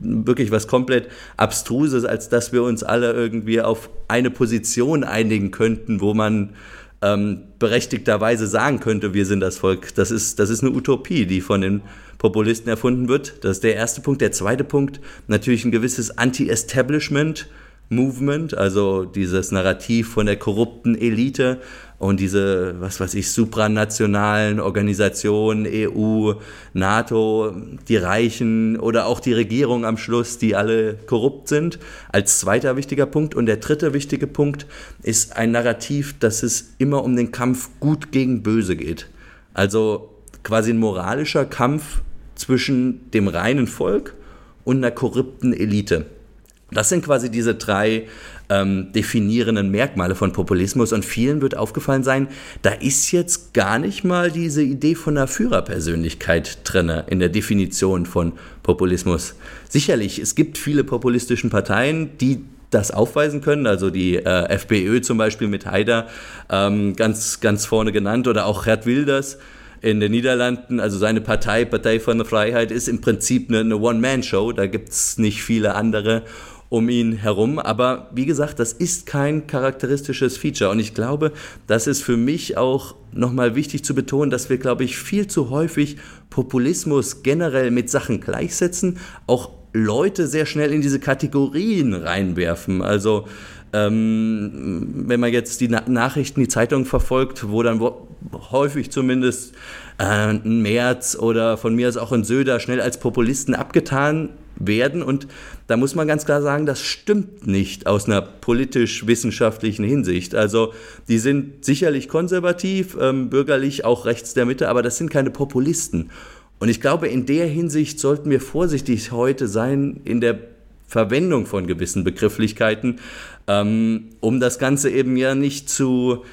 wirklich was komplett Abstruses, als dass wir uns alle irgendwie auf eine Position einigen könnten, wo man ähm, berechtigterweise sagen könnte, wir sind das Volk. Das ist, das ist eine Utopie, die von den Populisten erfunden wird. Das ist der erste Punkt. Der zweite Punkt, natürlich ein gewisses Anti-Establishment. Movement, also dieses Narrativ von der korrupten Elite, und diese, was weiß ich, supranationalen Organisationen, EU, NATO, die Reichen oder auch die Regierung am Schluss, die alle korrupt sind, als zweiter wichtiger Punkt. Und der dritte wichtige Punkt ist ein Narrativ, dass es immer um den Kampf gut gegen böse geht. Also quasi ein moralischer Kampf zwischen dem reinen Volk und einer korrupten Elite. Das sind quasi diese drei ähm, definierenden Merkmale von Populismus und vielen wird aufgefallen sein, da ist jetzt gar nicht mal diese Idee von einer Führerpersönlichkeit drin in der Definition von Populismus. Sicherlich, es gibt viele populistischen Parteien, die das aufweisen können, also die äh, FPÖ zum Beispiel mit Haider ähm, ganz, ganz vorne genannt oder auch Gerd Wilders in den Niederlanden, also seine Partei, Partei von der Freiheit, ist im Prinzip eine, eine One-Man-Show, da gibt es nicht viele andere um ihn herum. Aber wie gesagt, das ist kein charakteristisches Feature. Und ich glaube, das ist für mich auch nochmal wichtig zu betonen, dass wir, glaube ich, viel zu häufig Populismus generell mit Sachen gleichsetzen, auch Leute sehr schnell in diese Kategorien reinwerfen. Also ähm, wenn man jetzt die Na Nachrichten, die Zeitung verfolgt, wo dann wo häufig zumindest äh, ein Merz oder von mir aus auch ein Söder schnell als Populisten abgetan werden. Und da muss man ganz klar sagen, das stimmt nicht aus einer politisch-wissenschaftlichen Hinsicht. Also die sind sicherlich konservativ, ähm, bürgerlich auch rechts der Mitte, aber das sind keine Populisten. Und ich glaube, in der Hinsicht sollten wir vorsichtig heute sein in der Verwendung von gewissen Begrifflichkeiten, ähm, um das Ganze eben ja nicht zu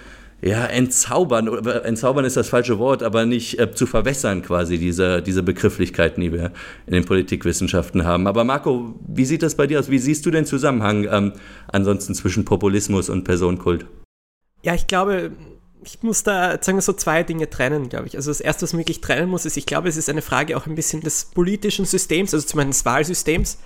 ja, entzaubern, entzaubern ist das falsche Wort, aber nicht äh, zu verwässern quasi diese, diese Begrifflichkeiten, die wir in den Politikwissenschaften haben. Aber Marco, wie sieht das bei dir aus? Wie siehst du den Zusammenhang ähm, ansonsten zwischen Populismus und Personenkult? Ja, ich glaube, ich muss da, sagen wir so, zwei Dinge trennen, glaube ich. Also das Erste, was man wirklich trennen muss, ist, ich glaube, es ist eine Frage auch ein bisschen des politischen Systems, also zumindest des Wahlsystems.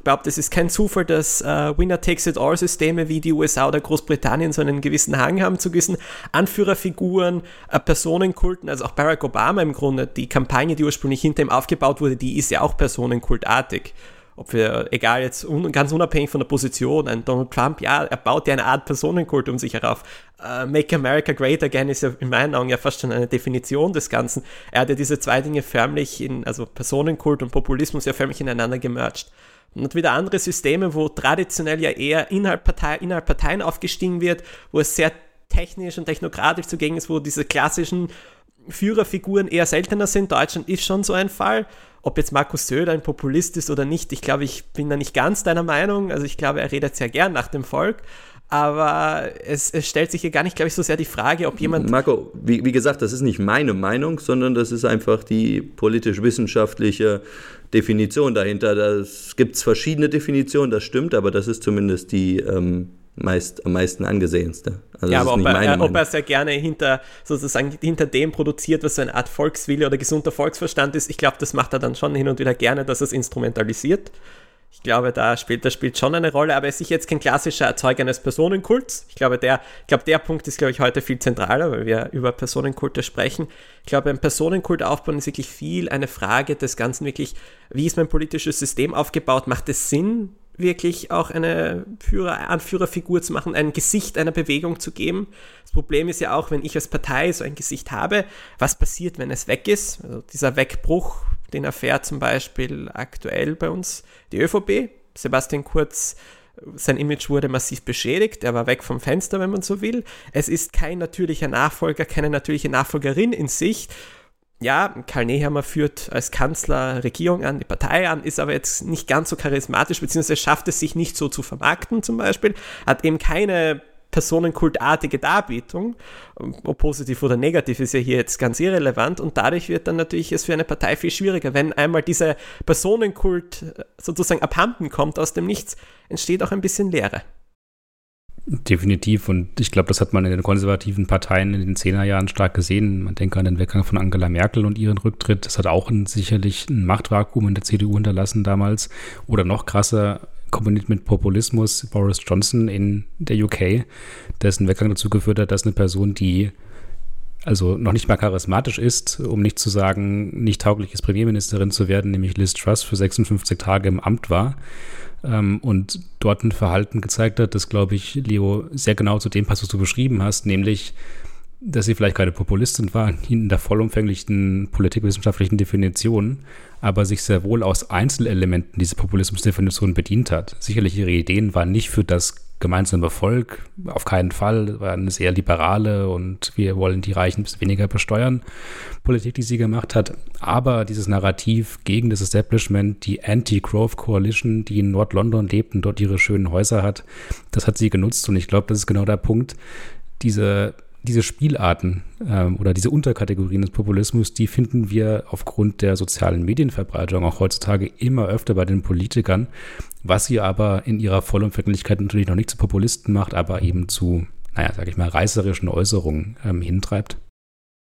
Ich glaube, das ist kein Zufall, dass äh, Winner-Takes-it-all-Systeme wie die USA oder Großbritannien so einen gewissen Hang haben zu gewissen Anführerfiguren, äh, Personenkulten, also auch Barack Obama im Grunde, die Kampagne, die ursprünglich hinter ihm aufgebaut wurde, die ist ja auch personenkultartig ob wir, egal jetzt un, ganz unabhängig von der Position, ein Donald Trump, ja, er baut ja eine Art Personenkult um sich herauf. Uh, Make America Great Again ist ja in meinen Augen ja fast schon eine Definition des Ganzen. Er hat ja diese zwei Dinge förmlich in, also Personenkult und Populismus ja förmlich ineinander gemerged. Und wieder andere Systeme, wo traditionell ja eher innerhalb, Partei, innerhalb Parteien aufgestiegen wird, wo es sehr technisch und technokratisch zugänglich ist, wo diese klassischen Führerfiguren eher seltener sind. Deutschland ist schon so ein Fall. Ob jetzt Markus Söder ein Populist ist oder nicht, ich glaube, ich bin da nicht ganz deiner Meinung. Also ich glaube, er redet sehr gern nach dem Volk. Aber es, es stellt sich hier gar nicht, glaube ich, so sehr die Frage, ob jemand. Marco, wie, wie gesagt, das ist nicht meine Meinung, sondern das ist einfach die politisch-wissenschaftliche Definition dahinter. Es gibt verschiedene Definitionen, das stimmt, aber das ist zumindest die ähm, meist, am meisten angesehenste. Also ja, aber ob er, ob er sehr gerne hinter, sozusagen hinter dem produziert, was so eine Art Volkswille oder gesunder Volksverstand ist, ich glaube, das macht er dann schon hin und wieder gerne, dass er es instrumentalisiert. Ich glaube, da spielt, das spielt schon eine Rolle, aber er ist sicher jetzt kein klassischer Erzeuger eines Personenkults. Ich glaube, der, ich glaube, der Punkt ist, glaube ich, heute viel zentraler, weil wir über Personenkulte sprechen. Ich glaube, ein Personenkult aufbauen ist wirklich viel eine Frage des Ganzen wirklich, wie ist mein politisches System aufgebaut? Macht es Sinn, wirklich auch eine Führer, Anführerfigur zu machen, ein Gesicht einer Bewegung zu geben. Das Problem ist ja auch, wenn ich als Partei so ein Gesicht habe, was passiert, wenn es weg ist? Also dieser Wegbruch, den erfährt zum Beispiel aktuell bei uns die ÖVP. Sebastian Kurz sein Image wurde massiv beschädigt, er war weg vom Fenster, wenn man so will. Es ist kein natürlicher Nachfolger, keine natürliche Nachfolgerin in Sicht ja, Karl Nehammer führt als Kanzler Regierung an, die Partei an, ist aber jetzt nicht ganz so charismatisch, beziehungsweise schafft es sich nicht so zu vermarkten zum Beispiel, hat eben keine personenkultartige Darbietung, ob positiv oder negativ ist ja hier jetzt ganz irrelevant und dadurch wird dann natürlich es für eine Partei viel schwieriger. Wenn einmal dieser Personenkult sozusagen abhanden kommt aus dem Nichts, entsteht auch ein bisschen Leere. Definitiv. Und ich glaube, das hat man in den konservativen Parteien in den Zehnerjahren stark gesehen. Man denke an den Weggang von Angela Merkel und ihren Rücktritt. Das hat auch ein, sicherlich ein Machtvakuum in der CDU hinterlassen damals. Oder noch krasser, kombiniert mit Populismus, Boris Johnson in der UK, dessen Weggang dazu geführt hat, dass eine Person, die also noch nicht mal charismatisch ist, um nicht zu sagen, nicht tauglich ist, Premierministerin zu werden, nämlich Liz Truss für 56 Tage im Amt war ähm, und dort ein Verhalten gezeigt hat, das, glaube ich, Leo, sehr genau zu dem passt, was du beschrieben hast, nämlich, dass sie vielleicht keine Populistin war in der vollumfänglichen politikwissenschaftlichen Definition, aber sich sehr wohl aus Einzelelementen dieser Populismusdefinition bedient hat. Sicherlich ihre Ideen waren nicht für das gemeinsamer Volk, auf keinen Fall, war eine sehr liberale und wir wollen die Reichen ein bisschen weniger besteuern, Politik, die sie gemacht hat. Aber dieses Narrativ gegen das Establishment, die Anti-Growth Coalition, die in Nord-London lebt und dort ihre schönen Häuser hat, das hat sie genutzt und ich glaube, das ist genau der Punkt, diese diese Spielarten ähm, oder diese Unterkategorien des Populismus, die finden wir aufgrund der sozialen Medienverbreitung auch heutzutage immer öfter bei den Politikern, was sie aber in ihrer Vollumfänglichkeit natürlich noch nicht zu Populisten macht, aber eben zu, naja, sag ich mal, reißerischen Äußerungen ähm, hintreibt.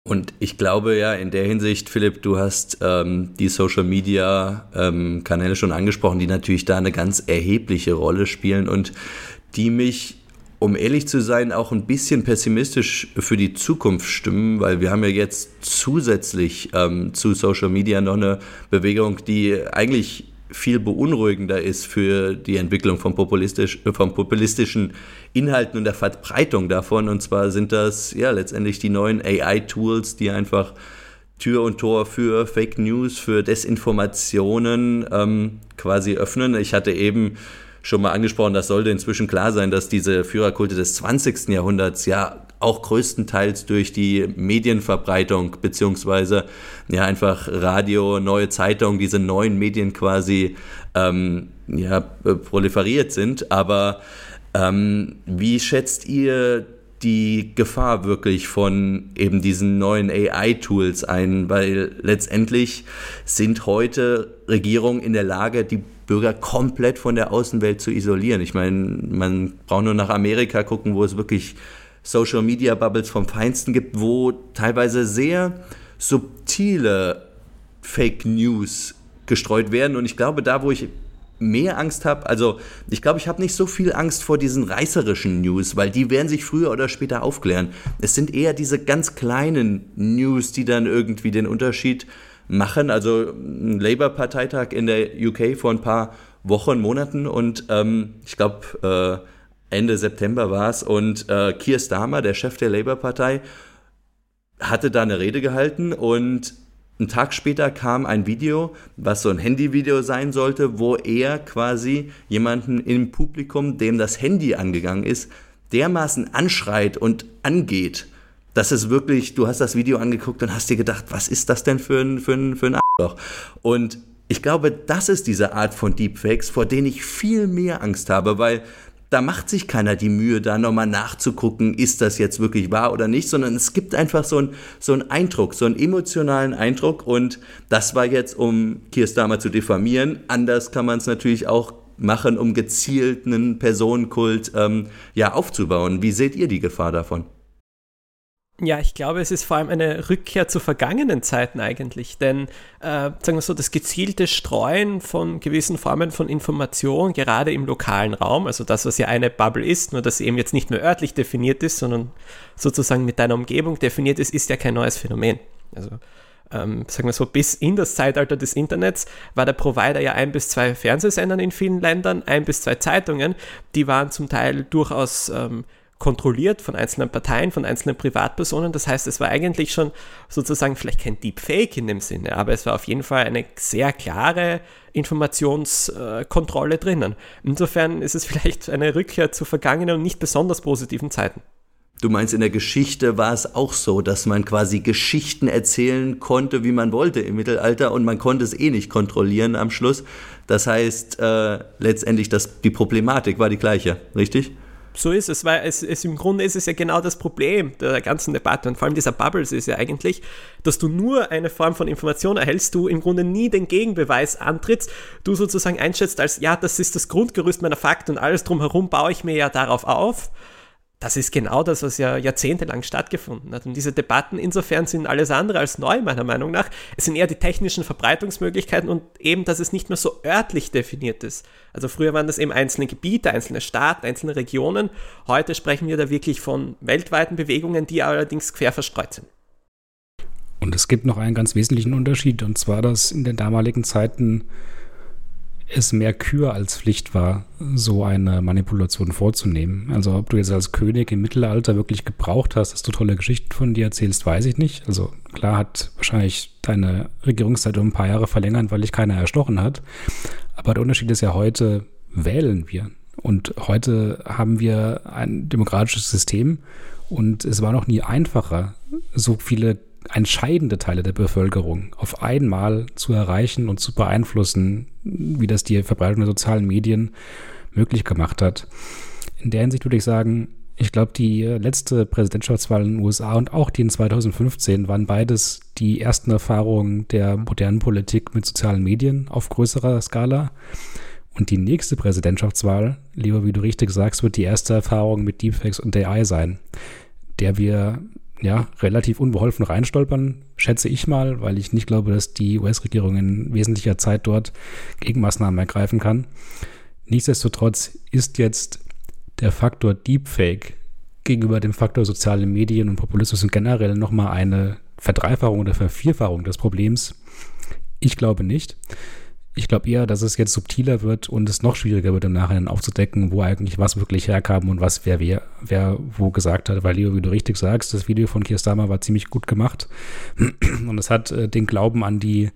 Und ich glaube ja in der Hinsicht, Philipp, du hast ähm, die Social Media ähm, Kanäle schon angesprochen, die natürlich da eine ganz erhebliche Rolle spielen und die mich um ehrlich zu sein, auch ein bisschen pessimistisch für die Zukunft stimmen, weil wir haben ja jetzt zusätzlich ähm, zu Social Media noch eine Bewegung, die eigentlich viel beunruhigender ist für die Entwicklung von, populistisch, von populistischen Inhalten und der Verbreitung davon. Und zwar sind das ja letztendlich die neuen AI-Tools, die einfach Tür und Tor für Fake News, für Desinformationen ähm, quasi öffnen. Ich hatte eben schon mal angesprochen, das sollte inzwischen klar sein, dass diese Führerkulte des 20. Jahrhunderts ja auch größtenteils durch die Medienverbreitung, beziehungsweise ja einfach Radio, neue Zeitung, diese neuen Medien quasi ähm, ja, proliferiert sind. Aber ähm, wie schätzt ihr die Gefahr wirklich von eben diesen neuen AI-Tools ein, weil letztendlich sind heute Regierungen in der Lage, die Bürger komplett von der Außenwelt zu isolieren. Ich meine, man braucht nur nach Amerika gucken, wo es wirklich Social Media Bubbles vom Feinsten gibt, wo teilweise sehr subtile Fake News gestreut werden. Und ich glaube, da, wo ich mehr Angst habe, also ich glaube, ich habe nicht so viel Angst vor diesen reißerischen News, weil die werden sich früher oder später aufklären. Es sind eher diese ganz kleinen News, die dann irgendwie den Unterschied machen. Also ein Labour-Parteitag in der UK vor ein paar Wochen, Monaten und ähm, ich glaube äh, Ende September war es und äh, Keir Starmer, der Chef der Labour-Partei, hatte da eine Rede gehalten und einen Tag später kam ein Video, was so ein Handyvideo sein sollte, wo er quasi jemanden im Publikum, dem das Handy angegangen ist, dermaßen anschreit und angeht, dass es wirklich, du hast das Video angeguckt und hast dir gedacht, was ist das denn für ein, für ein, für ein Arschloch? Und ich glaube, das ist diese Art von Deepfakes, vor denen ich viel mehr Angst habe, weil da macht sich keiner die Mühe, da nochmal nachzugucken, ist das jetzt wirklich wahr oder nicht, sondern es gibt einfach so einen so einen Eindruck, so einen emotionalen Eindruck und das war jetzt, um Kirstamer zu diffamieren. Anders kann man es natürlich auch machen, um gezielt einen Personenkult ähm, ja, aufzubauen. Wie seht ihr die Gefahr davon? Ja, ich glaube, es ist vor allem eine Rückkehr zu vergangenen Zeiten eigentlich, denn äh, sagen wir so, das gezielte Streuen von gewissen Formen von Information, gerade im lokalen Raum, also das, was ja eine Bubble ist, nur dass sie eben jetzt nicht mehr örtlich definiert ist, sondern sozusagen mit deiner Umgebung definiert ist, ist ja kein neues Phänomen. Also ähm, sagen wir so, bis in das Zeitalter des Internets war der Provider ja ein bis zwei Fernsehsendern in vielen Ländern, ein bis zwei Zeitungen, die waren zum Teil durchaus ähm, kontrolliert von einzelnen Parteien, von einzelnen Privatpersonen. Das heißt, es war eigentlich schon sozusagen vielleicht kein Deepfake in dem Sinne, aber es war auf jeden Fall eine sehr klare Informationskontrolle drinnen. Insofern ist es vielleicht eine Rückkehr zu vergangenen und nicht besonders positiven Zeiten. Du meinst, in der Geschichte war es auch so, dass man quasi Geschichten erzählen konnte, wie man wollte im Mittelalter und man konnte es eh nicht kontrollieren am Schluss. Das heißt, äh, letztendlich das, die Problematik war die gleiche, richtig? So ist es, weil es, es, im Grunde ist es ja genau das Problem der ganzen Debatte und vor allem dieser Bubbles ist ja eigentlich, dass du nur eine Form von Information erhältst, du im Grunde nie den Gegenbeweis antrittst, du sozusagen einschätzt als, ja, das ist das Grundgerüst meiner Fakten und alles drumherum baue ich mir ja darauf auf das ist genau das, was ja jahrzehntelang stattgefunden hat. Und diese Debatten insofern sind alles andere als neu, meiner Meinung nach. Es sind eher die technischen Verbreitungsmöglichkeiten und eben, dass es nicht mehr so örtlich definiert ist. Also früher waren das eben einzelne Gebiete, einzelne Staaten, einzelne Regionen. Heute sprechen wir da wirklich von weltweiten Bewegungen, die allerdings quer verstreut sind. Und es gibt noch einen ganz wesentlichen Unterschied, und zwar, dass in den damaligen Zeiten es mehr Kür als Pflicht war, so eine Manipulation vorzunehmen. Also ob du jetzt als König im Mittelalter wirklich gebraucht hast, dass du tolle Geschichten von dir erzählst, weiß ich nicht. Also klar hat wahrscheinlich deine Regierungszeit um ein paar Jahre verlängert, weil dich keiner erstochen hat. Aber der Unterschied ist ja heute wählen wir. Und heute haben wir ein demokratisches System und es war noch nie einfacher, so viele entscheidende Teile der Bevölkerung auf einmal zu erreichen und zu beeinflussen, wie das die Verbreitung der sozialen Medien möglich gemacht hat. In der Hinsicht würde ich sagen, ich glaube, die letzte Präsidentschaftswahl in den USA und auch die in 2015 waren beides die ersten Erfahrungen der modernen Politik mit sozialen Medien auf größerer Skala. Und die nächste Präsidentschaftswahl, lieber wie du richtig sagst, wird die erste Erfahrung mit Deepfakes und AI sein, der wir ja, relativ unbeholfen reinstolpern, schätze ich mal, weil ich nicht glaube, dass die US-Regierung in wesentlicher Zeit dort Gegenmaßnahmen ergreifen kann. Nichtsdestotrotz ist jetzt der Faktor Deepfake gegenüber dem Faktor soziale Medien und Populismus und generell nochmal eine Verdreifachung oder Vervierfachung des Problems. Ich glaube nicht. Ich glaube eher, dass es jetzt subtiler wird und es noch schwieriger wird, im Nachhinein aufzudecken, wo eigentlich was wirklich herkam und was wer, wer, wer wo gesagt hat. Weil, Leo, wie du richtig sagst, das Video von Kirstama war ziemlich gut gemacht und es hat äh, den Glauben an die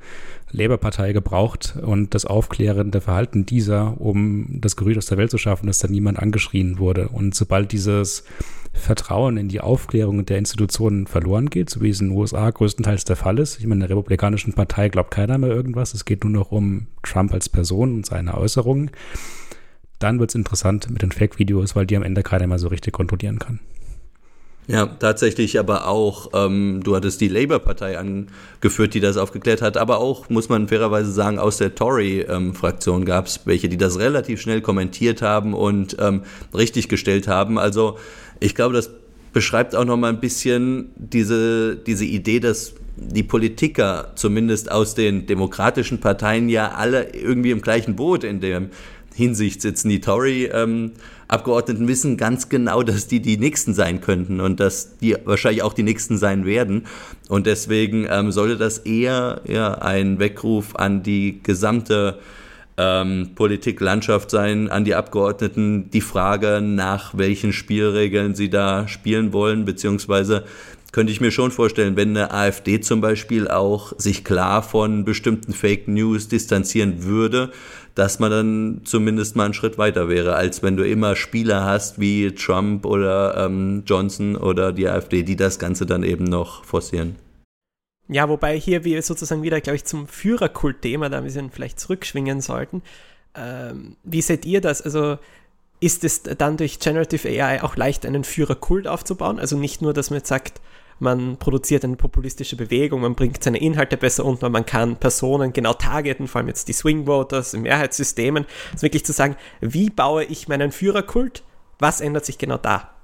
Labour-Partei gebraucht und das aufklärende Verhalten dieser, um das Gerücht aus der Welt zu schaffen, dass da niemand angeschrien wurde. Und sobald dieses Vertrauen in die Aufklärung der Institutionen verloren geht, so wie es in den USA größtenteils der Fall ist. Ich meine, in der Republikanischen Partei glaubt keiner mehr irgendwas. Es geht nur noch um Trump als Person und seine Äußerungen. Dann wird es interessant mit den Fake-Videos, weil die am Ende keiner mehr so richtig kontrollieren kann. Ja, tatsächlich aber auch, ähm, du hattest die Labour-Partei angeführt, die das aufgeklärt hat, aber auch, muss man fairerweise sagen, aus der Tory-Fraktion ähm, gab es welche, die das relativ schnell kommentiert haben und ähm, richtig gestellt haben. Also ich glaube, das beschreibt auch noch mal ein bisschen diese, diese Idee, dass die Politiker, zumindest aus den demokratischen Parteien, ja alle irgendwie im gleichen Boot in dem Hinsicht sitzen. Die Tory-Abgeordneten ähm, wissen ganz genau, dass die die Nächsten sein könnten und dass die wahrscheinlich auch die Nächsten sein werden. Und deswegen ähm, sollte das eher ja, ein Weckruf an die gesamte ähm, Politiklandschaft sein, an die Abgeordneten die Frage, nach welchen Spielregeln sie da spielen wollen, beziehungsweise könnte ich mir schon vorstellen, wenn eine AfD zum Beispiel auch sich klar von bestimmten Fake News distanzieren würde, dass man dann zumindest mal einen Schritt weiter wäre, als wenn du immer Spieler hast wie Trump oder ähm, Johnson oder die AfD, die das Ganze dann eben noch forcieren. Ja, wobei hier wir sozusagen wieder, glaube ich, zum Führerkult-Thema da ein bisschen vielleicht zurückschwingen sollten. Ähm, wie seht ihr das? Also ist es dann durch Generative AI auch leicht, einen Führerkult aufzubauen? Also nicht nur, dass man jetzt sagt, man produziert eine populistische Bewegung, man bringt seine Inhalte besser unter, man kann Personen genau targeten, vor allem jetzt die Swing Voters in Mehrheitssystemen. Also wirklich zu sagen, wie baue ich meinen Führerkult? Was ändert sich genau da?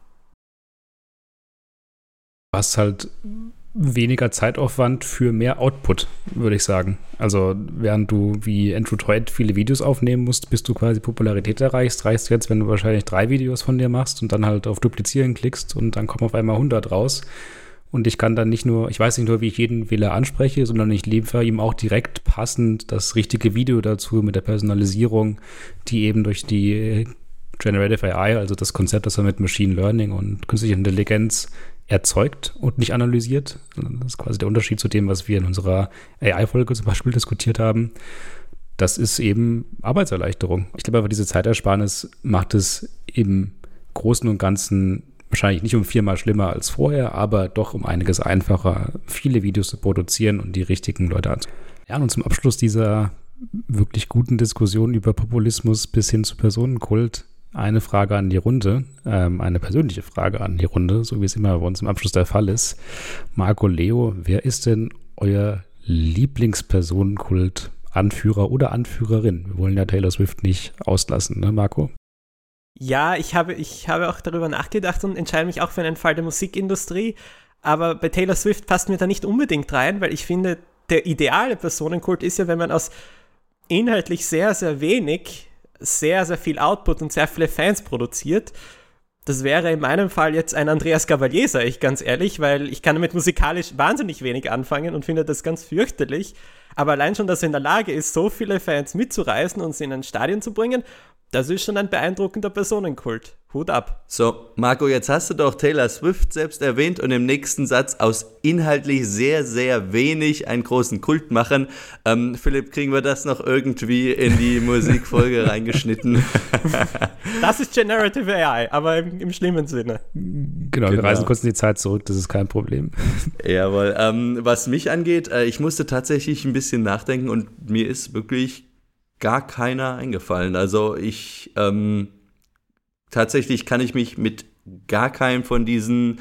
Was halt weniger Zeitaufwand für mehr Output, würde ich sagen. Also während du wie Andrew Toyd viele Videos aufnehmen musst, bis du quasi Popularität erreichst, reichst du jetzt, wenn du wahrscheinlich drei Videos von dir machst und dann halt auf Duplizieren klickst und dann kommen auf einmal 100 raus. Und ich kann dann nicht nur, ich weiß nicht nur, wie ich jeden Wähler anspreche, sondern ich liefere ihm auch direkt passend das richtige Video dazu mit der Personalisierung, die eben durch die Generative AI, also das Konzept, das wir mit Machine Learning und künstlicher Intelligenz erzeugt und nicht analysiert. Das ist quasi der Unterschied zu dem, was wir in unserer AI-Folge zum Beispiel diskutiert haben. Das ist eben Arbeitserleichterung. Ich glaube aber, diese Zeitersparnis macht es im Großen und Ganzen wahrscheinlich nicht um viermal schlimmer als vorher, aber doch um einiges einfacher, viele Videos zu produzieren und die richtigen Leute anzunehmen. Ja, und zum Abschluss dieser wirklich guten Diskussion über Populismus bis hin zu Personenkult eine Frage an die Runde, ähm, eine persönliche Frage an die Runde, so wie es immer bei uns im Abschluss der Fall ist. Marco Leo, wer ist denn euer Lieblingspersonenkult, Anführer oder Anführerin? Wir wollen ja Taylor Swift nicht auslassen, ne, Marco? Ja, ich habe, ich habe auch darüber nachgedacht und entscheide mich auch für einen Fall der Musikindustrie. Aber bei Taylor Swift passt mir da nicht unbedingt rein, weil ich finde, der ideale Personenkult ist ja, wenn man aus inhaltlich sehr, sehr wenig sehr, sehr viel Output und sehr viele Fans produziert. Das wäre in meinem Fall jetzt ein Andreas Gavalier, sage ich ganz ehrlich, weil ich kann damit musikalisch wahnsinnig wenig anfangen und finde das ganz fürchterlich. Aber allein schon, dass er in der Lage ist, so viele Fans mitzureißen und sie in ein Stadion zu bringen das ist schon ein beeindruckender Personenkult. Hut ab. So, Marco, jetzt hast du doch Taylor Swift selbst erwähnt und im nächsten Satz aus inhaltlich sehr, sehr wenig einen großen Kult machen. Ähm, Philipp, kriegen wir das noch irgendwie in die Musikfolge reingeschnitten? das ist Generative AI, aber im, im schlimmen Sinne. Genau, wir genau. reisen kurz in die Zeit zurück, das ist kein Problem. Jawohl. Ähm, was mich angeht, äh, ich musste tatsächlich ein bisschen nachdenken und mir ist wirklich gar keiner eingefallen. Also ich ähm, tatsächlich kann ich mich mit gar keinem von diesen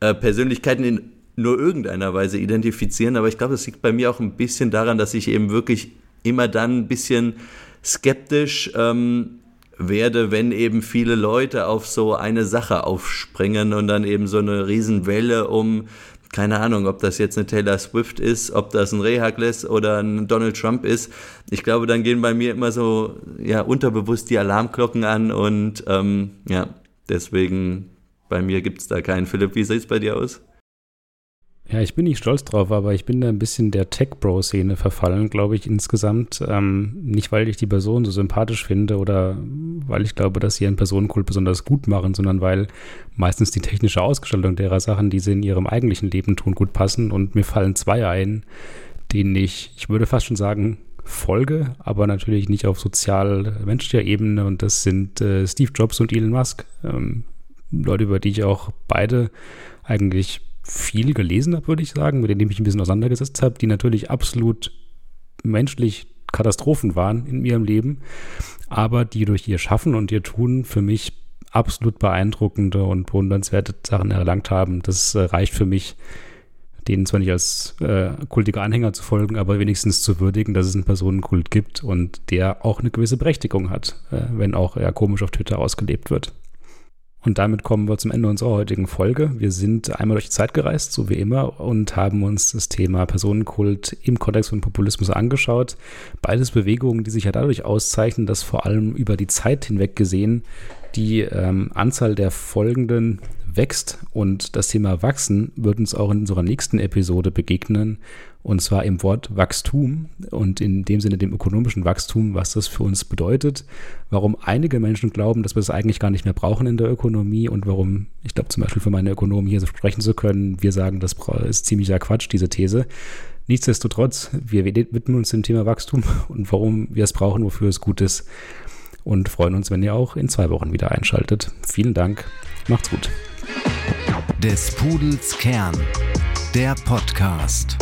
äh, Persönlichkeiten in nur irgendeiner Weise identifizieren, aber ich glaube, das liegt bei mir auch ein bisschen daran, dass ich eben wirklich immer dann ein bisschen skeptisch ähm, werde, wenn eben viele Leute auf so eine Sache aufspringen und dann eben so eine Riesenwelle um keine Ahnung, ob das jetzt eine Taylor Swift ist, ob das ein Rehagles oder ein Donald Trump ist. Ich glaube, dann gehen bei mir immer so ja unterbewusst die Alarmglocken an und ähm, ja, deswegen bei mir gibt es da keinen. Philipp, wie sieht es bei dir aus? Ja, ich bin nicht stolz drauf, aber ich bin da ein bisschen der Tech-Bro-Szene verfallen, glaube ich, insgesamt. Ähm, nicht, weil ich die Person so sympathisch finde oder weil ich glaube, dass sie ihren Personenkult besonders gut machen, sondern weil meistens die technische Ausgestaltung derer Sachen, die sie in ihrem eigentlichen Leben tun, gut passen. Und mir fallen zwei ein, denen ich, ich würde fast schon sagen, folge, aber natürlich nicht auf sozial-menschlicher Ebene. Und das sind äh, Steve Jobs und Elon Musk. Ähm, Leute, über die ich auch beide eigentlich viel gelesen habe, würde ich sagen, mit denen ich mich ein bisschen auseinandergesetzt habe, die natürlich absolut menschlich Katastrophen waren in ihrem Leben, aber die durch ihr Schaffen und ihr Tun für mich absolut beeindruckende und bewundernswerte Sachen erlangt haben. Das äh, reicht für mich, denen zwar nicht als äh, kultiger Anhänger zu folgen, aber wenigstens zu würdigen, dass es einen Personenkult gibt und der auch eine gewisse Berechtigung hat, äh, wenn auch eher komisch auf Twitter ausgelebt wird. Und damit kommen wir zum Ende unserer heutigen Folge. Wir sind einmal durch die Zeit gereist, so wie immer, und haben uns das Thema Personenkult im Kontext von Populismus angeschaut. Beides Bewegungen, die sich ja dadurch auszeichnen, dass vor allem über die Zeit hinweg gesehen die ähm, Anzahl der folgenden wächst und das Thema Wachsen wird uns auch in unserer nächsten Episode begegnen und zwar im Wort Wachstum und in dem Sinne dem ökonomischen Wachstum, was das für uns bedeutet, warum einige Menschen glauben, dass wir es das eigentlich gar nicht mehr brauchen in der Ökonomie und warum, ich glaube zum Beispiel für meine Ökonomen hier so sprechen zu können, wir sagen, das ist ziemlicher Quatsch, diese These. Nichtsdestotrotz, wir widmen uns dem Thema Wachstum und warum wir es brauchen, wofür es gut ist und freuen uns, wenn ihr auch in zwei Wochen wieder einschaltet. Vielen Dank, macht's gut. Des Pudels Kern, der Podcast.